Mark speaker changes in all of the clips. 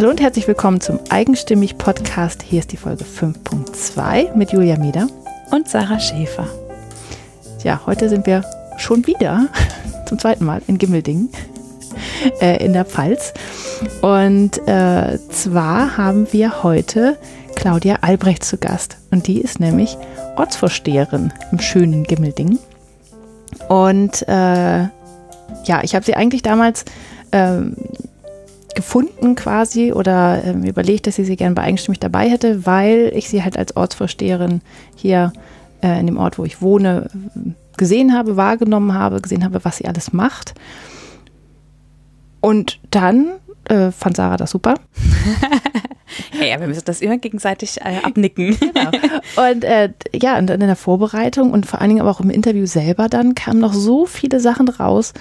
Speaker 1: Hallo und herzlich willkommen zum Eigenstimmig Podcast. Hier ist die Folge 5.2 mit Julia Mieder
Speaker 2: und Sarah Schäfer.
Speaker 1: Ja, heute sind wir schon wieder zum zweiten Mal in Gimmeldingen äh, in der Pfalz. Und äh, zwar haben wir heute Claudia Albrecht zu Gast. Und die ist nämlich Ortsvorsteherin im schönen Gimmeldingen. Und äh, ja, ich habe sie eigentlich damals ähm, gefunden quasi oder ähm, überlegt, dass ich sie gerne bei eigenstimmig dabei hätte, weil ich sie halt als Ortsvorsteherin hier äh, in dem Ort, wo ich wohne, gesehen habe, wahrgenommen habe, gesehen habe, was sie alles macht. Und dann äh, fand Sarah das super.
Speaker 2: ja, wir müssen das immer gegenseitig äh, abnicken.
Speaker 1: genau. Und äh, ja, und dann in der Vorbereitung und vor allen Dingen aber auch im Interview selber dann kamen noch so viele Sachen raus,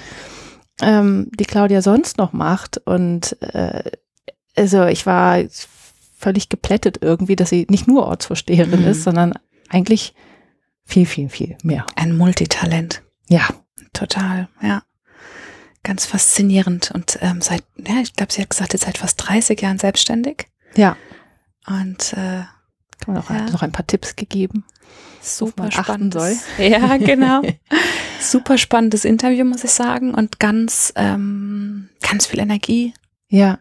Speaker 1: ähm, die Claudia sonst noch macht. Und äh, also ich war völlig geplättet irgendwie, dass sie nicht nur Ortsvorsteherin mhm. ist, sondern eigentlich viel, viel, viel mehr.
Speaker 2: Ein Multitalent.
Speaker 1: Ja.
Speaker 2: Total, ja. Ganz faszinierend. Und ähm, seit, ja, ich glaube, sie hat gesagt, jetzt seit fast 30 Jahren selbstständig.
Speaker 1: Ja.
Speaker 2: Und äh,
Speaker 1: kann man auch ja. noch ein paar Tipps gegeben.
Speaker 2: Super spannend soll. Ja, genau. Super spannendes Interview, muss ich sagen. Und ganz, ähm, ganz viel Energie.
Speaker 1: Ja.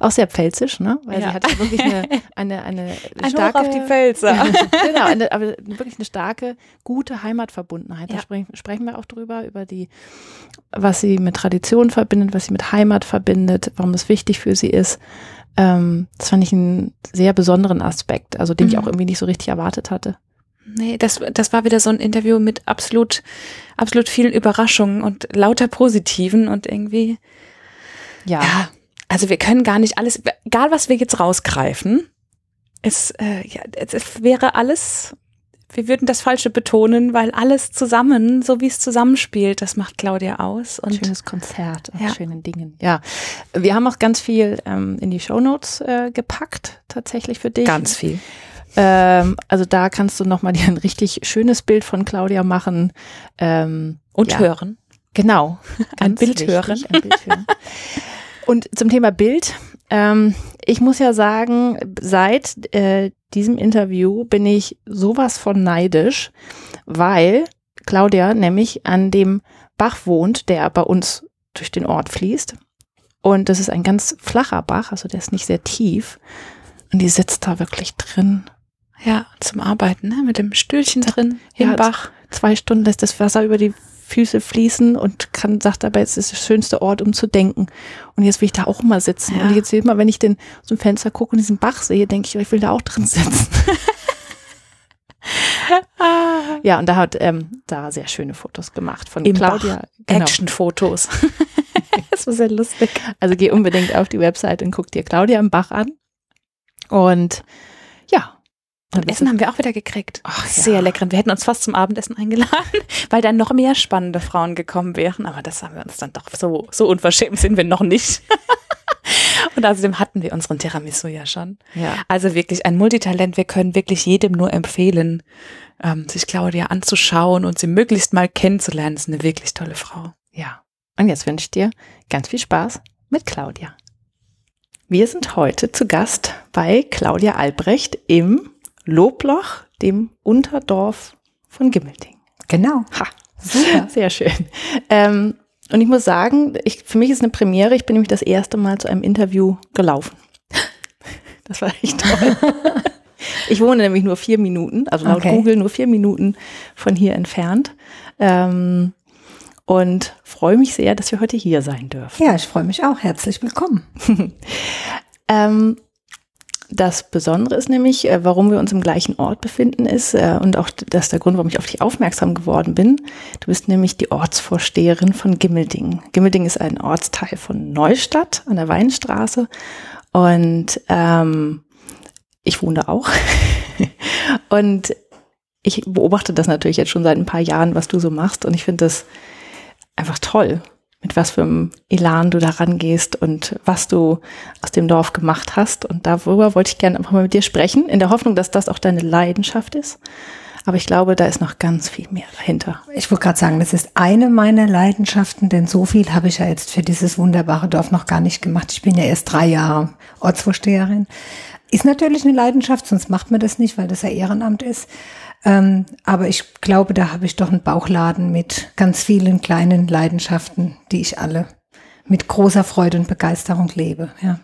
Speaker 1: Auch sehr pfälzisch, ne? Weil ja. sie hat wirklich eine, eine, eine
Speaker 2: ein starke. Hoch auf die Pfälzer.
Speaker 1: genau, eine, aber wirklich eine starke, gute Heimatverbundenheit. Da ja. sprechen, sprechen wir auch drüber, über die, was sie mit Tradition verbindet, was sie mit Heimat verbindet, warum es wichtig für sie ist. Ähm, das fand ich einen sehr besonderen Aspekt, also den mhm. ich auch irgendwie nicht so richtig erwartet hatte.
Speaker 2: Nee, das, das war wieder so ein Interview mit absolut, absolut vielen Überraschungen und lauter Positiven und irgendwie.
Speaker 1: Ja. ja
Speaker 2: also wir können gar nicht alles, egal was wir jetzt rausgreifen, es, äh, ja, es wäre alles, wir würden das Falsche betonen, weil alles zusammen, so wie es zusammenspielt, das macht Claudia aus.
Speaker 1: Und Schönes Konzert aus ja. schönen Dingen. Ja, wir haben auch ganz viel ähm, in die Shownotes äh, gepackt, tatsächlich für dich.
Speaker 2: Ganz viel.
Speaker 1: Ähm, also da kannst du nochmal dir ein richtig schönes Bild von Claudia machen. Ähm,
Speaker 2: und ja. hören.
Speaker 1: Genau.
Speaker 2: ein Bild wichtig, hören.
Speaker 1: Ein Bild hören. Und zum Thema Bild. Ähm, ich muss ja sagen, seit äh, diesem Interview bin ich sowas von neidisch, weil Claudia nämlich an dem Bach wohnt, der bei uns durch den Ort fließt. Und das ist ein ganz flacher Bach, also der ist nicht sehr tief. Und die sitzt da wirklich drin
Speaker 2: ja, zum Arbeiten, ne? mit dem Stühlchen drin
Speaker 1: im ja, Bach. Zwei Stunden lässt das Wasser über die Füße fließen und kann, sagt dabei, es ist der schönste Ort, um zu denken. Und jetzt will ich da auch mal sitzen. Ja. Und jetzt immer, wenn ich den dem Fenster gucke und diesen Bach sehe, denke ich, ich will da auch drin sitzen. ja, und da hat ähm, da sehr schöne Fotos gemacht von
Speaker 2: Im
Speaker 1: Claudia.
Speaker 2: Genau. Action-Fotos.
Speaker 1: das war sehr lustig. Also geh unbedingt auf die Website und guck dir Claudia im Bach an. Und
Speaker 2: und Essen haben wir auch wieder gekriegt.
Speaker 1: Ach,
Speaker 2: Sehr ja. lecker. Wir hätten uns fast zum Abendessen eingeladen, weil dann noch mehr spannende Frauen gekommen wären. Aber das haben wir uns dann doch so, so unverschämt sind wir noch nicht. Und außerdem hatten wir unseren Tiramisu ja schon.
Speaker 1: Ja.
Speaker 2: Also wirklich ein Multitalent. Wir können wirklich jedem nur empfehlen, ähm, sich Claudia anzuschauen und sie möglichst mal kennenzulernen. Das ist eine wirklich tolle Frau.
Speaker 1: Ja. Und jetzt wünsche ich dir ganz viel Spaß mit Claudia. Wir sind heute zu Gast bei Claudia Albrecht im Lobloch, dem Unterdorf von Gimmelding.
Speaker 2: Genau.
Speaker 1: Ha, super. Sehr schön. Ähm, und ich muss sagen, ich, für mich ist eine Premiere. Ich bin nämlich das erste Mal zu einem Interview gelaufen. Das war echt toll. ich wohne nämlich nur vier Minuten, also laut okay. Google nur vier Minuten von hier entfernt. Ähm, und freue mich sehr, dass wir heute hier sein dürfen.
Speaker 2: Ja, ich freue mich auch. Herzlich willkommen.
Speaker 1: ähm, das Besondere ist nämlich, äh, warum wir uns im gleichen Ort befinden, ist, äh, und auch das ist der Grund, warum ich auf dich aufmerksam geworden bin. Du bist nämlich die Ortsvorsteherin von Gimmelding. Gimmelding ist ein Ortsteil von Neustadt an der Weinstraße. Und ähm, ich wohne da auch. und ich beobachte das natürlich jetzt schon seit ein paar Jahren, was du so machst. Und ich finde das einfach toll mit was für einem Elan du da rangehst und was du aus dem Dorf gemacht hast. Und darüber wollte ich gerne einfach mal mit dir sprechen, in der Hoffnung, dass das auch deine Leidenschaft ist. Aber ich glaube, da ist noch ganz viel mehr dahinter.
Speaker 3: Ich wollte gerade sagen, das ist eine meiner Leidenschaften, denn so viel habe ich ja jetzt für dieses wunderbare Dorf noch gar nicht gemacht. Ich bin ja erst drei Jahre Ortsvorsteherin. Ist natürlich eine Leidenschaft, sonst macht man das nicht, weil das ja Ehrenamt ist. Ähm, aber ich glaube, da habe ich doch einen Bauchladen mit ganz vielen kleinen Leidenschaften, die ich alle mit großer Freude und Begeisterung lebe. Ja.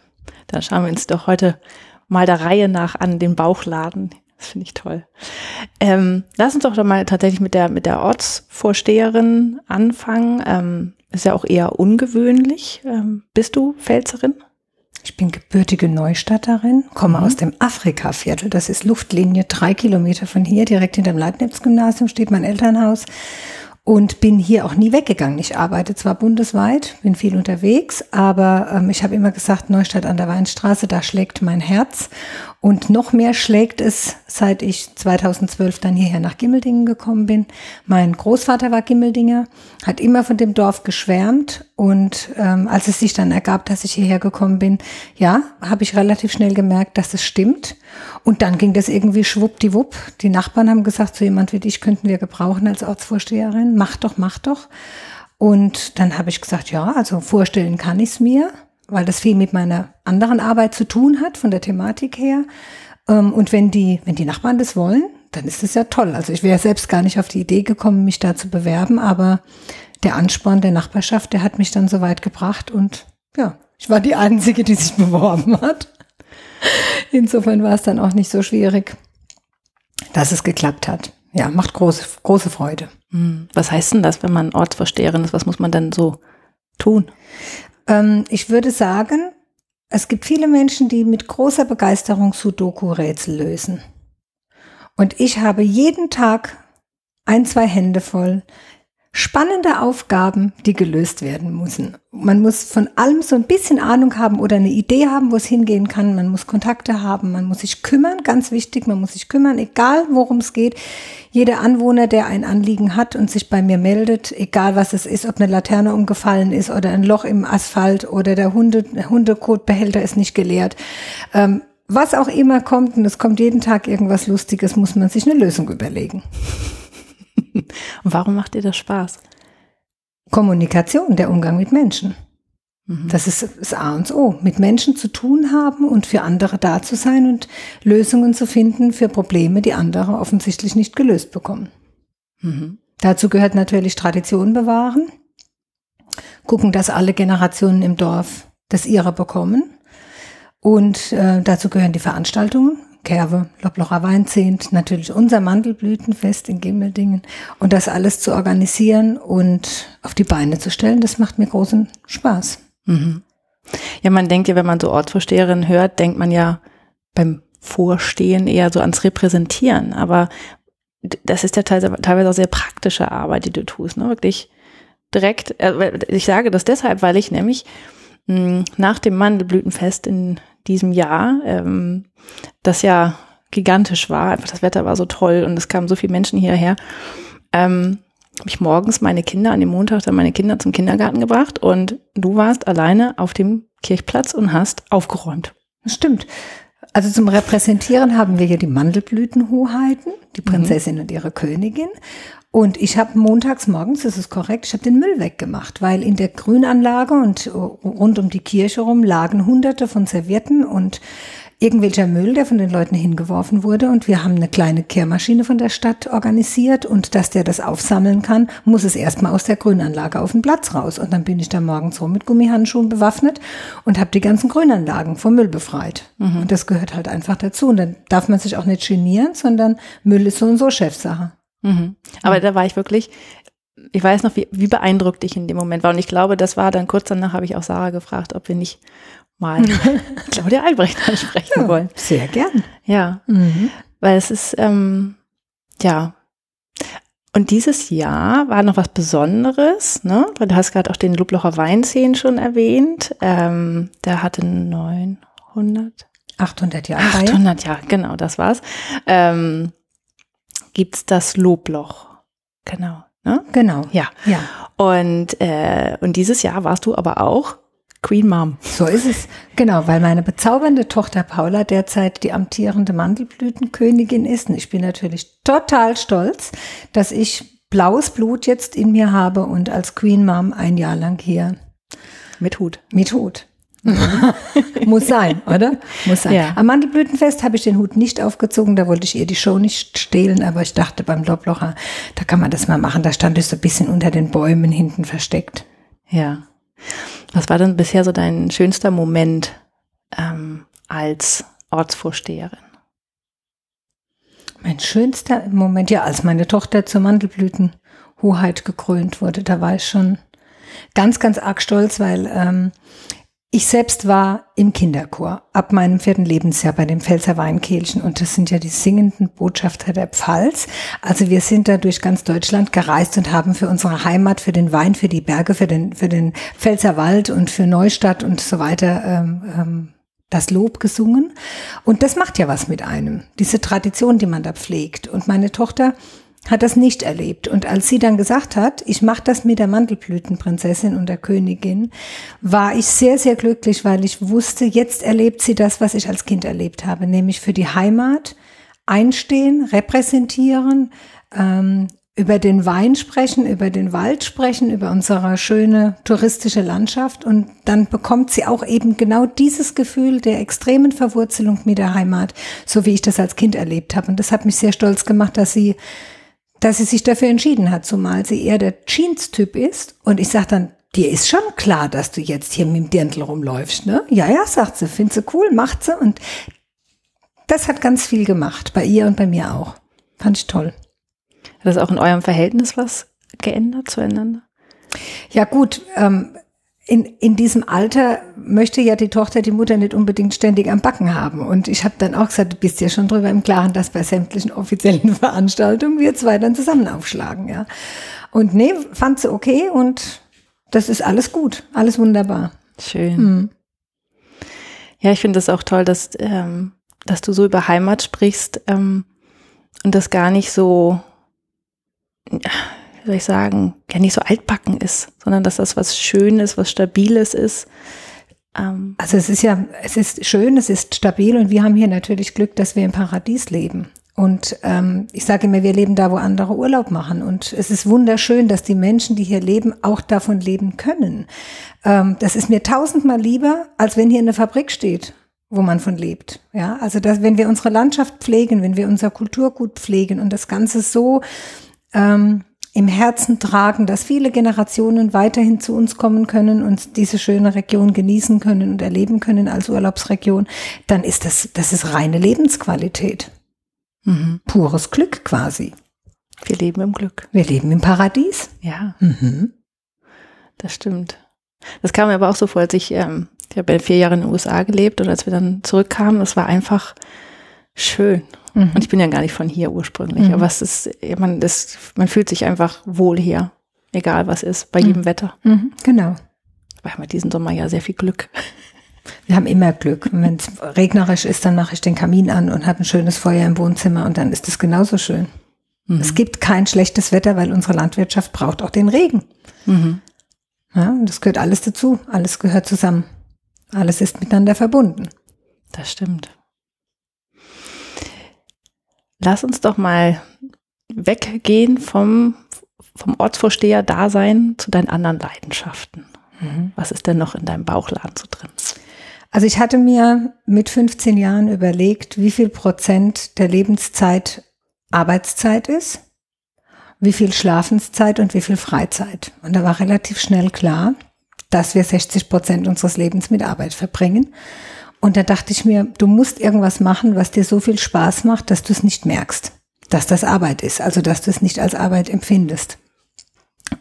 Speaker 1: Dann schauen wir uns doch heute mal der Reihe nach an den Bauchladen. Das finde ich toll. Ähm, lass uns doch doch mal tatsächlich mit der, mit der Ortsvorsteherin anfangen. Ähm, ist ja auch eher ungewöhnlich. Ähm, bist du Pfälzerin?
Speaker 3: Ich bin gebürtige Neustadterin, komme mhm. aus dem Afrika-Viertel. Das ist Luftlinie drei Kilometer von hier. Direkt hinter dem Leibniz-Gymnasium steht mein Elternhaus und bin hier auch nie weggegangen. Ich arbeite zwar bundesweit, bin viel unterwegs, aber ähm, ich habe immer gesagt, Neustadt an der Weinstraße, da schlägt mein Herz. Und noch mehr schlägt es, seit ich 2012 dann hierher nach Gimmeldingen gekommen bin. Mein Großvater war Gimmeldinger, hat immer von dem Dorf geschwärmt. Und ähm, als es sich dann ergab, dass ich hierher gekommen bin, ja, habe ich relativ schnell gemerkt, dass es stimmt. Und dann ging das irgendwie schwuppdiwupp. Die Nachbarn haben gesagt, so jemand wie dich könnten wir gebrauchen als Ortsvorsteherin. Mach doch, mach doch. Und dann habe ich gesagt, ja, also vorstellen kann ich es mir weil das viel mit meiner anderen Arbeit zu tun hat, von der Thematik her. Ähm, und wenn die, wenn die Nachbarn das wollen, dann ist das ja toll. Also ich wäre selbst gar nicht auf die Idee gekommen, mich da zu bewerben, aber der Ansporn der Nachbarschaft, der hat mich dann so weit gebracht und ja, ich war die Einzige, die sich beworben hat. Insofern war es dann auch nicht so schwierig, dass es geklappt hat. Ja, macht große, große Freude.
Speaker 1: Hm. Was heißt denn das, wenn man Ortsvorsteherin ist? Was muss man denn so tun?
Speaker 3: Ähm, ich würde sagen, es gibt viele Menschen, die mit großer Begeisterung Sudoku-Rätsel lösen. Und ich habe jeden Tag ein, zwei Hände voll spannende Aufgaben, die gelöst werden müssen. Man muss von allem so ein bisschen Ahnung haben oder eine Idee haben, wo es hingehen kann. Man muss Kontakte haben, man muss sich kümmern, ganz wichtig, man muss sich kümmern, egal worum es geht. Jeder Anwohner, der ein Anliegen hat und sich bei mir meldet, egal was es ist, ob eine Laterne umgefallen ist oder ein Loch im Asphalt oder der Hunde, Hundekotbehälter ist nicht geleert. Ähm, was auch immer kommt, und es kommt jeden Tag irgendwas Lustiges, muss man sich eine Lösung überlegen.
Speaker 1: Und warum macht dir das Spaß?
Speaker 3: Kommunikation, der Umgang mit Menschen. Mhm. Das ist das A und O. Mit Menschen zu tun haben und für andere da zu sein und Lösungen zu finden für Probleme, die andere offensichtlich nicht gelöst bekommen. Mhm. Dazu gehört natürlich Tradition bewahren, gucken, dass alle Generationen im Dorf das ihre bekommen. Und äh, dazu gehören die Veranstaltungen, Kerwe, Loblocher Weinzehnt, natürlich unser Mandelblütenfest in Gimmeldingen und das alles zu organisieren und auf die Beine zu stellen, das macht mir großen Spaß. Mhm.
Speaker 1: Ja, man denkt ja, wenn man so Ortsvorsteherin hört, denkt man ja beim Vorstehen eher so ans Repräsentieren, aber das ist ja teilweise auch sehr praktische Arbeit, die du tust, ne? Wirklich direkt, äh, ich sage das deshalb, weil ich nämlich hm, nach dem Mandelblütenfest in diesem Jahr, ähm, das ja gigantisch war. Einfach das Wetter war so toll und es kamen so viele Menschen hierher. Ähm, habe ich morgens meine Kinder an dem Montag dann meine Kinder zum Kindergarten gebracht und du warst alleine auf dem Kirchplatz und hast aufgeräumt.
Speaker 3: Das stimmt. Also zum Repräsentieren haben wir hier die Mandelblütenhoheiten, die mhm. Prinzessin mhm. und ihre Königin. Und ich habe montags morgens, das ist korrekt, ich habe den Müll weggemacht, weil in der Grünanlage und rund um die Kirche rum lagen hunderte von Servietten und irgendwelcher Müll, der von den Leuten hingeworfen wurde. Und wir haben eine kleine Kehrmaschine von der Stadt organisiert. Und dass der das aufsammeln kann, muss es erstmal aus der Grünanlage auf den Platz raus. Und dann bin ich da morgens rum mit Gummihandschuhen bewaffnet und habe die ganzen Grünanlagen vom Müll befreit. Mhm. Und das gehört halt einfach dazu. Und dann darf man sich auch nicht genieren, sondern Müll ist so und so Chefsache.
Speaker 1: Mhm. Aber mhm. da war ich wirklich, ich weiß noch, wie, wie beeindruckt ich in dem Moment war. Und ich glaube, das war dann kurz danach, habe ich auch Sarah gefragt, ob wir nicht mal Claudia Albrecht ansprechen ja, wollen.
Speaker 3: Sehr gern.
Speaker 1: Ja, mhm. weil es ist, ähm, ja. Und dieses Jahr war noch was Besonderes, ne? Du hast gerade auch den Lublocher Weinszenen schon erwähnt. Ähm, der hatte 900
Speaker 3: 800 Jahre.
Speaker 1: 800 Jahre, genau, das war's. Ähm, gibt's das Lobloch. Genau. Ne?
Speaker 3: Genau.
Speaker 1: Ja. ja. Und, äh, und dieses Jahr warst du aber auch Queen Mom.
Speaker 3: So ist es. Genau, weil meine bezaubernde Tochter Paula derzeit die amtierende Mandelblütenkönigin ist. Und ich bin natürlich total stolz, dass ich blaues Blut jetzt in mir habe und als Queen Mom ein Jahr lang hier
Speaker 1: Mit Hut.
Speaker 3: mit Hut. Muss sein, oder? Muss sein.
Speaker 1: Ja.
Speaker 3: Am Mandelblütenfest habe ich den Hut nicht aufgezogen, da wollte ich ihr die Show nicht stehlen, aber ich dachte beim Loblocher, da kann man das mal machen. Da stand ich so ein bisschen unter den Bäumen hinten versteckt.
Speaker 1: Ja. Was war denn bisher so dein schönster Moment ähm, als Ortsvorsteherin?
Speaker 3: Mein schönster Moment, ja, als meine Tochter zur Mandelblütenhoheit gekrönt wurde, da war ich schon ganz, ganz arg stolz, weil ähm, ich selbst war im Kinderchor ab meinem vierten Lebensjahr bei den Pfälzer Weinkehlchen und das sind ja die singenden Botschafter der Pfalz. Also wir sind da durch ganz Deutschland gereist und haben für unsere Heimat, für den Wein, für die Berge, für den, für den Pfälzer Wald und für Neustadt und so weiter ähm, ähm, das Lob gesungen. Und das macht ja was mit einem, diese Tradition, die man da pflegt. Und meine Tochter hat das nicht erlebt. Und als sie dann gesagt hat, ich mache das mit der Mandelblütenprinzessin und der Königin, war ich sehr, sehr glücklich, weil ich wusste, jetzt erlebt sie das, was ich als Kind erlebt habe, nämlich für die Heimat einstehen, repräsentieren, ähm, über den Wein sprechen, über den Wald sprechen, über unsere schöne touristische Landschaft. Und dann bekommt sie auch eben genau dieses Gefühl der extremen Verwurzelung mit der Heimat, so wie ich das als Kind erlebt habe. Und das hat mich sehr stolz gemacht, dass sie dass sie sich dafür entschieden hat, zumal sie eher der Jeans-Typ ist. Und ich sage dann, dir ist schon klar, dass du jetzt hier mit dem Dirndl rumläufst, ne? Ja, ja, sagt sie, findet sie cool, macht sie. Und das hat ganz viel gemacht, bei ihr und bei mir auch. Fand ich toll.
Speaker 1: Hat das auch in eurem Verhältnis was geändert zueinander?
Speaker 3: Ja gut, ähm, in, in diesem Alter möchte ja die Tochter die Mutter nicht unbedingt ständig am Backen haben. Und ich habe dann auch gesagt, du bist ja schon drüber im Klaren, dass bei sämtlichen offiziellen Veranstaltungen wir zwei dann zusammen aufschlagen. Ja. Und nee, fand sie okay und das ist alles gut, alles wunderbar.
Speaker 1: Schön.
Speaker 3: Hm.
Speaker 1: Ja, ich finde es auch toll, dass, ähm, dass du so über Heimat sprichst ähm, und das gar nicht so, wie soll ich sagen, ja nicht so altbacken ist, sondern dass das was Schönes, was Stabiles ist. Ähm,
Speaker 3: Also es ist ja, es ist schön, es ist stabil und wir haben hier natürlich Glück, dass wir im Paradies leben. Und ähm, ich sage immer, wir leben da, wo andere Urlaub machen. Und es ist wunderschön, dass die Menschen, die hier leben, auch davon leben können. Ähm, das ist mir tausendmal lieber, als wenn hier eine Fabrik steht, wo man von lebt. Ja, also dass, wenn wir unsere Landschaft pflegen, wenn wir unser Kulturgut pflegen und das Ganze so ähm, im Herzen tragen, dass viele Generationen weiterhin zu uns kommen können und diese schöne Region genießen können und erleben können als Urlaubsregion, dann ist das, das ist reine Lebensqualität.
Speaker 1: mhm.
Speaker 3: Pures Glück quasi.
Speaker 1: Wir leben im Glück.
Speaker 3: Wir leben im Paradies.
Speaker 1: Ja,
Speaker 3: Mhm.
Speaker 1: das stimmt. Das kam mir aber auch so vor, als ich, ähm, ich habe vier Jahre in den USA gelebt und als wir dann zurückkamen, das war einfach schön.
Speaker 3: Mhm.
Speaker 1: Und ich bin ja gar nicht von hier ursprünglich,
Speaker 3: Mhm.
Speaker 1: aber es ist, man, das, man fühlt sich einfach wohl hier, egal was ist, bei jedem Wetter.
Speaker 3: Mhm. Genau.
Speaker 1: Wir haben ja diesen Sommer ja sehr viel Glück.
Speaker 3: Wir haben immer Glück. Und Wenn es regnerisch ist, dann mache ich den Kamin an und habe ein schönes Feuer im Wohnzimmer und dann ist es genauso schön.
Speaker 1: Mhm.
Speaker 3: Es gibt kein schlechtes Wetter, weil unsere Landwirtschaft braucht auch den Regen.
Speaker 1: Mhm.
Speaker 3: Ja, und das gehört alles dazu. Alles gehört zusammen. Alles ist miteinander verbunden.
Speaker 1: Das stimmt. Lass uns doch mal weggehen vom, vom Ortsvorsteher-Dasein zu deinen anderen Leidenschaften. Was ist denn noch in deinem Bauchladen so drin?
Speaker 3: Also ich hatte mir mit 15 Jahren überlegt, wie viel Prozent der Lebenszeit Arbeitszeit ist, wie viel Schlafenszeit und wie viel Freizeit. Und da war relativ schnell klar, dass wir 60 Prozent unseres Lebens mit Arbeit verbringen. Und da dachte ich mir, du musst irgendwas machen, was dir so viel Spaß macht, dass du es nicht merkst, dass das Arbeit ist, also dass du es nicht als Arbeit empfindest.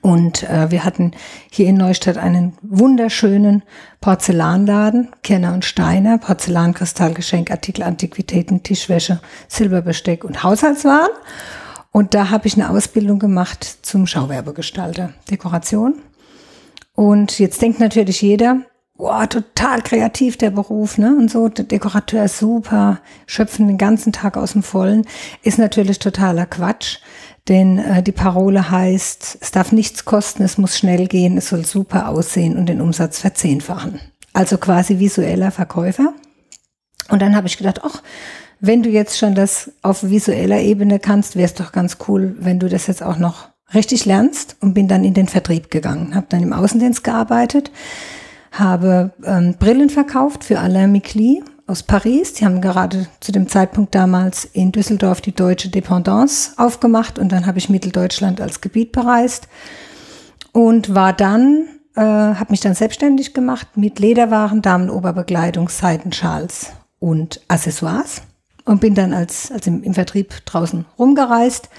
Speaker 3: Und äh, wir hatten hier in Neustadt einen wunderschönen Porzellanladen, Kirner und Steiner, Porzellan, Kristall, Geschenkartikel, Antiquitäten, Tischwäsche, Silberbesteck und Haushaltswaren. Und da habe ich eine Ausbildung gemacht zum Schauwerbegestalter, Dekoration. Und jetzt denkt natürlich jeder, boah, total kreativ der Beruf, ne? Und so, der Dekorateur ist super, schöpfen den ganzen Tag aus dem Vollen, ist natürlich totaler Quatsch. Denn äh, die Parole heißt, es darf nichts kosten, es muss schnell gehen, es soll super aussehen und den Umsatz verzehnfachen. Also quasi visueller Verkäufer. Und dann habe ich gedacht, ach, wenn du jetzt schon das auf visueller Ebene kannst, wäre es doch ganz cool, wenn du das jetzt auch noch richtig lernst und bin dann in den Vertrieb gegangen, habe dann im Außendienst gearbeitet, habe ähm, Brillen verkauft für Alain Micli aus Paris. Die haben gerade zu dem Zeitpunkt damals in Düsseldorf die deutsche Dependance aufgemacht und dann habe ich Mitteldeutschland als Gebiet bereist und war dann, äh, habe mich dann selbstständig gemacht mit Lederwaren, Damenoberbekleidung, Seidenschals und Accessoires und bin dann als, als im, im Vertrieb draußen rumgereist.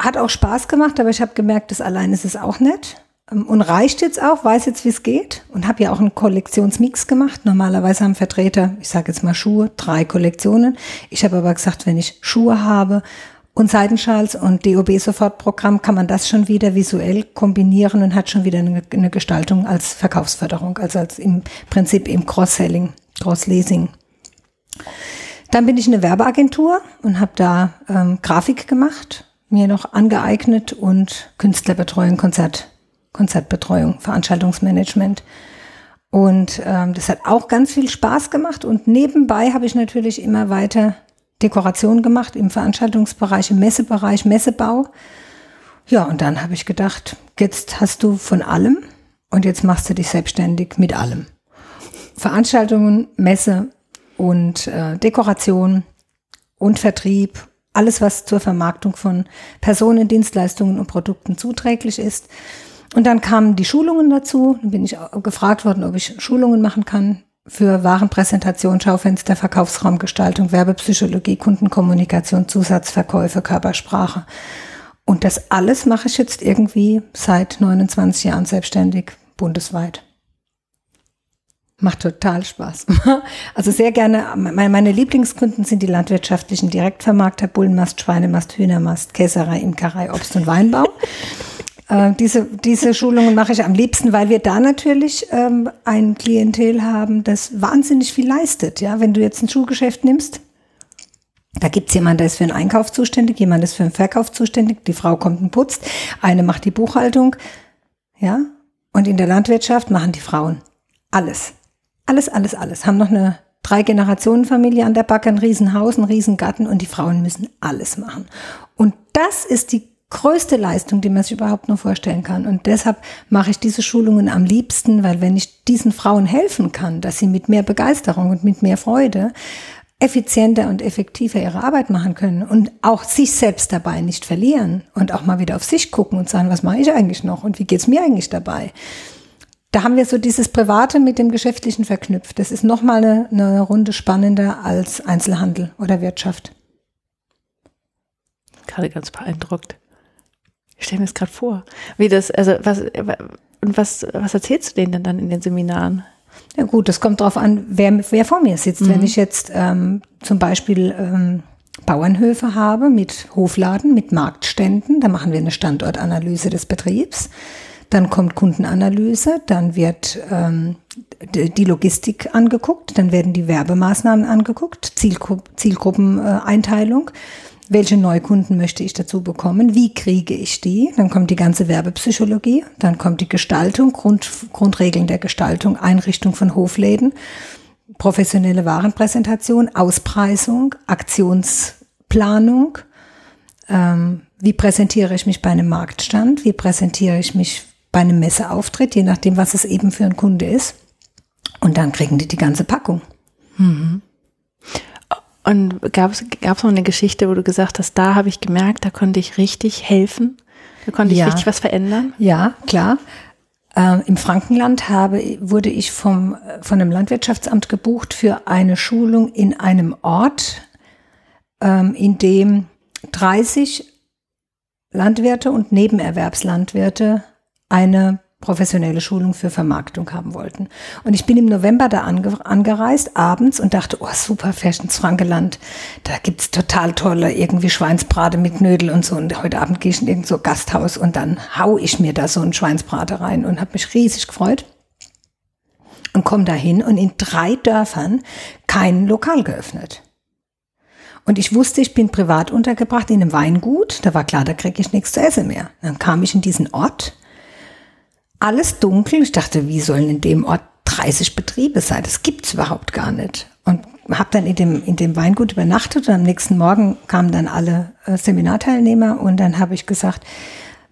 Speaker 3: Hat auch Spaß gemacht, aber ich habe gemerkt, das allein ist es auch nicht. Ähm, und reicht jetzt auch, weiß jetzt, wie es geht und habe ja auch einen Kollektionsmix gemacht. Normalerweise haben Vertreter, ich sage jetzt mal Schuhe, drei Kollektionen. Ich habe aber gesagt, wenn ich Schuhe habe und Seidenschals und DOB-Sofortprogramm, kann man das schon wieder visuell kombinieren und hat schon wieder eine, eine Gestaltung als Verkaufsförderung, also als im Prinzip im Cross-Selling, Cross-Leasing. Dann bin ich in eine Werbeagentur und habe da ähm, Grafik gemacht, mir noch angeeignet und Künstlerbetreuung, Konzert Konzertbetreuung, Veranstaltungsmanagement. Und ähm, das hat auch ganz viel Spaß gemacht. Und nebenbei habe ich natürlich immer weiter Dekoration gemacht im Veranstaltungsbereich, im Messebereich, Messebau. Ja, und dann habe ich gedacht, jetzt hast du von allem und jetzt machst du dich selbstständig mit allem. Veranstaltungen, Messe und äh, Dekoration und Vertrieb, alles was zur Vermarktung von Personen, Dienstleistungen und Produkten zuträglich ist. Und dann kamen die Schulungen dazu. Dann bin ich gefragt worden, ob ich Schulungen machen kann für Warenpräsentation, Schaufenster, Verkaufsraumgestaltung, Werbepsychologie, Kundenkommunikation, Zusatzverkäufe, Körpersprache. Und das alles mache ich jetzt irgendwie seit 29 Jahren selbstständig, bundesweit. Macht total Spaß. Also sehr gerne, meine Lieblingskunden sind die landwirtschaftlichen Direktvermarkter, Bullenmast, Schweinemast, Hühnermast, Käserei, Imkerei, Obst- und Weinbau. Äh, diese, diese Schulungen mache ich am liebsten, weil wir da natürlich ähm, ein Klientel haben, das wahnsinnig viel leistet. Ja, wenn du jetzt ein Schuhgeschäft nimmst, da gibt's jemanden, der ist für den Einkauf zuständig, jemand ist für den Verkauf zuständig, die Frau kommt und putzt, eine macht die Buchhaltung, ja, und in der Landwirtschaft machen die Frauen alles. Alles, alles, alles. Haben noch eine drei Generationen Familie an der Backe, ein Riesenhaus, ein Riesengarten und die Frauen müssen alles machen. Und das ist die größte Leistung, die man sich überhaupt nur vorstellen kann. Und deshalb mache ich diese Schulungen am liebsten, weil wenn ich diesen Frauen helfen kann, dass sie mit mehr Begeisterung und mit mehr Freude effizienter und effektiver ihre Arbeit machen können und auch sich selbst dabei nicht verlieren und auch mal wieder auf sich gucken und sagen, was mache ich eigentlich noch und wie geht's mir eigentlich dabei? Da haben wir so dieses Private mit dem Geschäftlichen verknüpft. Das ist nochmal eine, eine Runde spannender als Einzelhandel oder Wirtschaft.
Speaker 1: Gerade ganz beeindruckt. Ich stelle mir das gerade vor. Wie das, also was, und was, was erzählst du denen denn dann in den Seminaren?
Speaker 3: Ja gut, das kommt darauf an, wer, wer vor mir sitzt. Mhm. Wenn ich jetzt ähm, zum Beispiel ähm, Bauernhöfe habe mit Hofladen, mit Marktständen, da machen wir eine Standortanalyse des Betriebs. Dann kommt Kundenanalyse, dann wird ähm, die Logistik angeguckt, dann werden die Werbemaßnahmen angeguckt, Zielgru Zielgruppeneinteilung. Äh, welche Neukunden möchte ich dazu bekommen, wie kriege ich die, dann kommt die ganze Werbepsychologie, dann kommt die Gestaltung, Grund, Grundregeln der Gestaltung, Einrichtung von Hofläden, professionelle Warenpräsentation, Auspreisung, Aktionsplanung, ähm, wie präsentiere ich mich bei einem Marktstand, wie präsentiere ich mich bei einem Messeauftritt, je nachdem, was es eben für ein Kunde ist. Und dann kriegen die die ganze Packung. Mhm.
Speaker 1: Und gab es noch eine Geschichte, wo du gesagt hast, da habe ich gemerkt, da konnte ich richtig helfen? Da konnte ich ja. richtig was verändern?
Speaker 3: Ja, klar. Äh, Im Frankenland habe, wurde ich vom, von einem Landwirtschaftsamt gebucht für eine Schulung in einem Ort, ähm, in dem 30 Landwirte und Nebenerwerbslandwirte eine professionelle Schulung für Vermarktung haben wollten. Und ich bin im November da ange angereist, abends, und dachte, oh super, ins Frankeland, da gibt's total tolle irgendwie Schweinsbrate mit Knödel und so. Und heute Abend gehe ich in irgendein so Gasthaus und dann hau ich mir da so einen Schweinsbrate rein und habe mich riesig gefreut. und komme dahin und in drei Dörfern kein Lokal geöffnet. Und ich wusste, ich bin privat untergebracht in einem Weingut. Da war klar, da kriege ich nichts zu essen mehr. Dann kam ich in diesen Ort. Alles dunkel. Ich dachte, wie sollen in dem Ort 30 Betriebe sein? Das gibt's überhaupt gar nicht. Und habe dann in dem, in dem Weingut übernachtet und am nächsten Morgen kamen dann alle äh, Seminarteilnehmer und dann habe ich gesagt,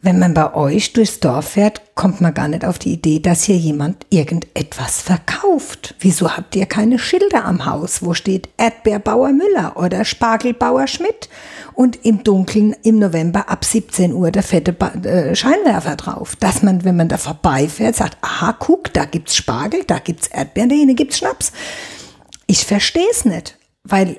Speaker 3: wenn man bei euch durchs Dorf fährt, kommt man gar nicht auf die Idee, dass hier jemand irgendetwas verkauft. Wieso habt ihr keine Schilder am Haus, wo steht Erdbeerbauer Müller oder Spargelbauer Schmidt und im Dunkeln im November ab 17 Uhr der fette ba äh, Scheinwerfer drauf, dass man, wenn man da vorbeifährt, sagt, aha, guck, da gibt's Spargel, da gibt's Erdbeeren, da gibt's Schnaps. Ich verstehe es nicht, weil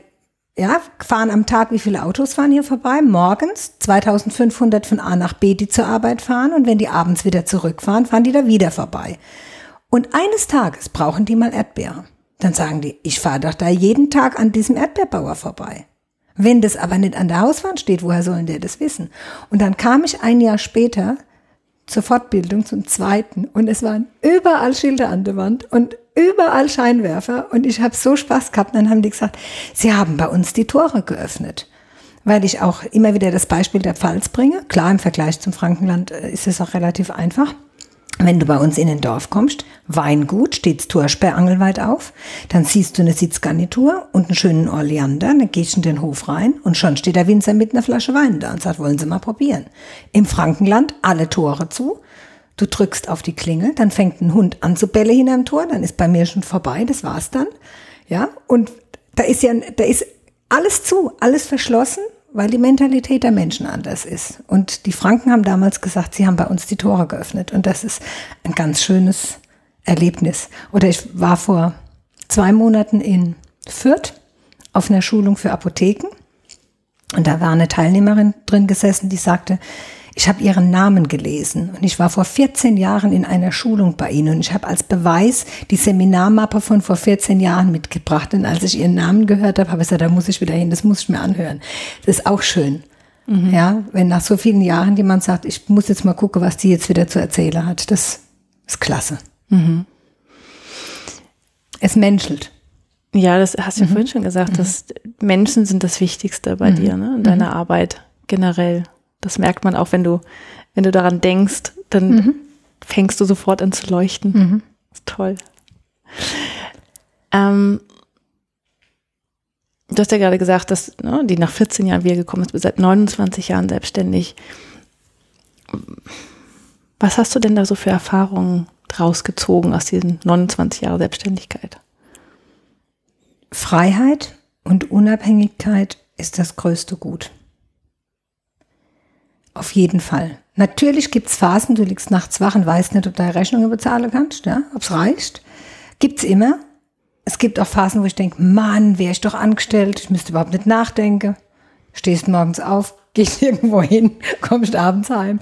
Speaker 3: ja, fahren am Tag, wie viele Autos fahren hier vorbei? Morgens 2500 von A nach B, die zur Arbeit fahren und wenn die abends wieder zurückfahren, fahren die da wieder vorbei. Und eines Tages brauchen die mal Erdbeere. Dann sagen die, ich fahre doch da jeden Tag an diesem Erdbeerbauer vorbei. Wenn das aber nicht an der Hauswand steht, woher sollen der das wissen? Und dann kam ich ein Jahr später zur Fortbildung zum zweiten und es waren überall Schilder an der Wand und überall Scheinwerfer und ich habe so Spaß gehabt. Und dann haben die gesagt, sie haben bei uns die Tore geöffnet. Weil ich auch immer wieder das Beispiel der Pfalz bringe. Klar, im Vergleich zum Frankenland äh, ist es auch relativ einfach. Wenn du bei uns in ein Dorf kommst, Weingut, steht's Torsperrangelweit auf, dann siehst du eine Sitzgarnitur und einen schönen Orleander, dann gehst du in den Hof rein und schon steht der Winzer mit einer Flasche Wein da und sagt, wollen Sie mal probieren. Im Frankenland alle Tore zu, Du drückst auf die Klingel, dann fängt ein Hund an zu bellen hinterm Tor, dann ist bei mir schon vorbei, das war's dann. Ja, und da ist ja, da ist alles zu, alles verschlossen, weil die Mentalität der Menschen anders ist. Und die Franken haben damals gesagt, sie haben bei uns die Tore geöffnet. Und das ist ein ganz schönes Erlebnis. Oder ich war vor zwei Monaten in Fürth auf einer Schulung für Apotheken. Und da war eine Teilnehmerin drin gesessen, die sagte, ich habe ihren Namen gelesen und ich war vor 14 Jahren in einer Schulung bei ihnen und ich habe als Beweis die Seminarmappe von vor 14 Jahren mitgebracht. Und als ich ihren Namen gehört habe, habe ich gesagt, da muss ich wieder hin, das muss ich mir anhören. Das ist auch schön. Mhm. Ja, wenn nach so vielen Jahren jemand sagt, ich muss jetzt mal gucken, was die jetzt wieder zu erzählen hat, das ist klasse. Mhm. Es menschelt.
Speaker 1: Ja, das hast du ja mhm. vorhin schon gesagt, mhm. dass Menschen sind das Wichtigste bei mhm. dir, ne, in deiner mhm. Arbeit generell. Das merkt man auch, wenn du, wenn du daran denkst, dann mhm. fängst du sofort an zu leuchten. Mhm. Das ist toll. Ähm, du hast ja gerade gesagt, dass ne, die nach 14 Jahren wiedergekommen ist, seit 29 Jahren selbstständig. Was hast du denn da so für Erfahrungen draus gezogen aus diesen 29 Jahren Selbstständigkeit?
Speaker 3: Freiheit und Unabhängigkeit ist das größte Gut. Auf jeden Fall. Natürlich gibt's Phasen, du liegst nachts wach und weißt nicht, ob du deine Rechnungen bezahlen kannst, ja, ob's reicht. Gibt's immer. Es gibt auch Phasen, wo ich denke, Mann, wäre ich doch angestellt, ich müsste überhaupt nicht nachdenken. Stehst morgens auf, gehst irgendwo hin, kommst abends heim.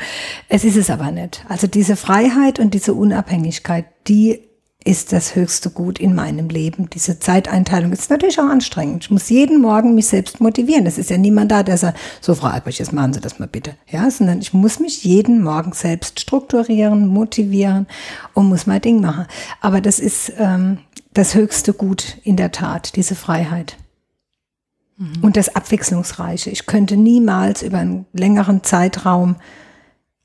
Speaker 3: Es ist es aber nicht. Also diese Freiheit und diese Unabhängigkeit, die ist das höchste Gut in meinem Leben. Diese Zeiteinteilung ist natürlich auch anstrengend. Ich muss jeden Morgen mich selbst motivieren. Es ist ja niemand da, der sagt, so Frau Albrecht, jetzt machen Sie das mal bitte. Ja, sondern ich muss mich jeden Morgen selbst strukturieren, motivieren und muss mein Ding machen. Aber das ist ähm, das höchste Gut in der Tat, diese Freiheit. Mhm. Und das Abwechslungsreiche. Ich könnte niemals über einen längeren Zeitraum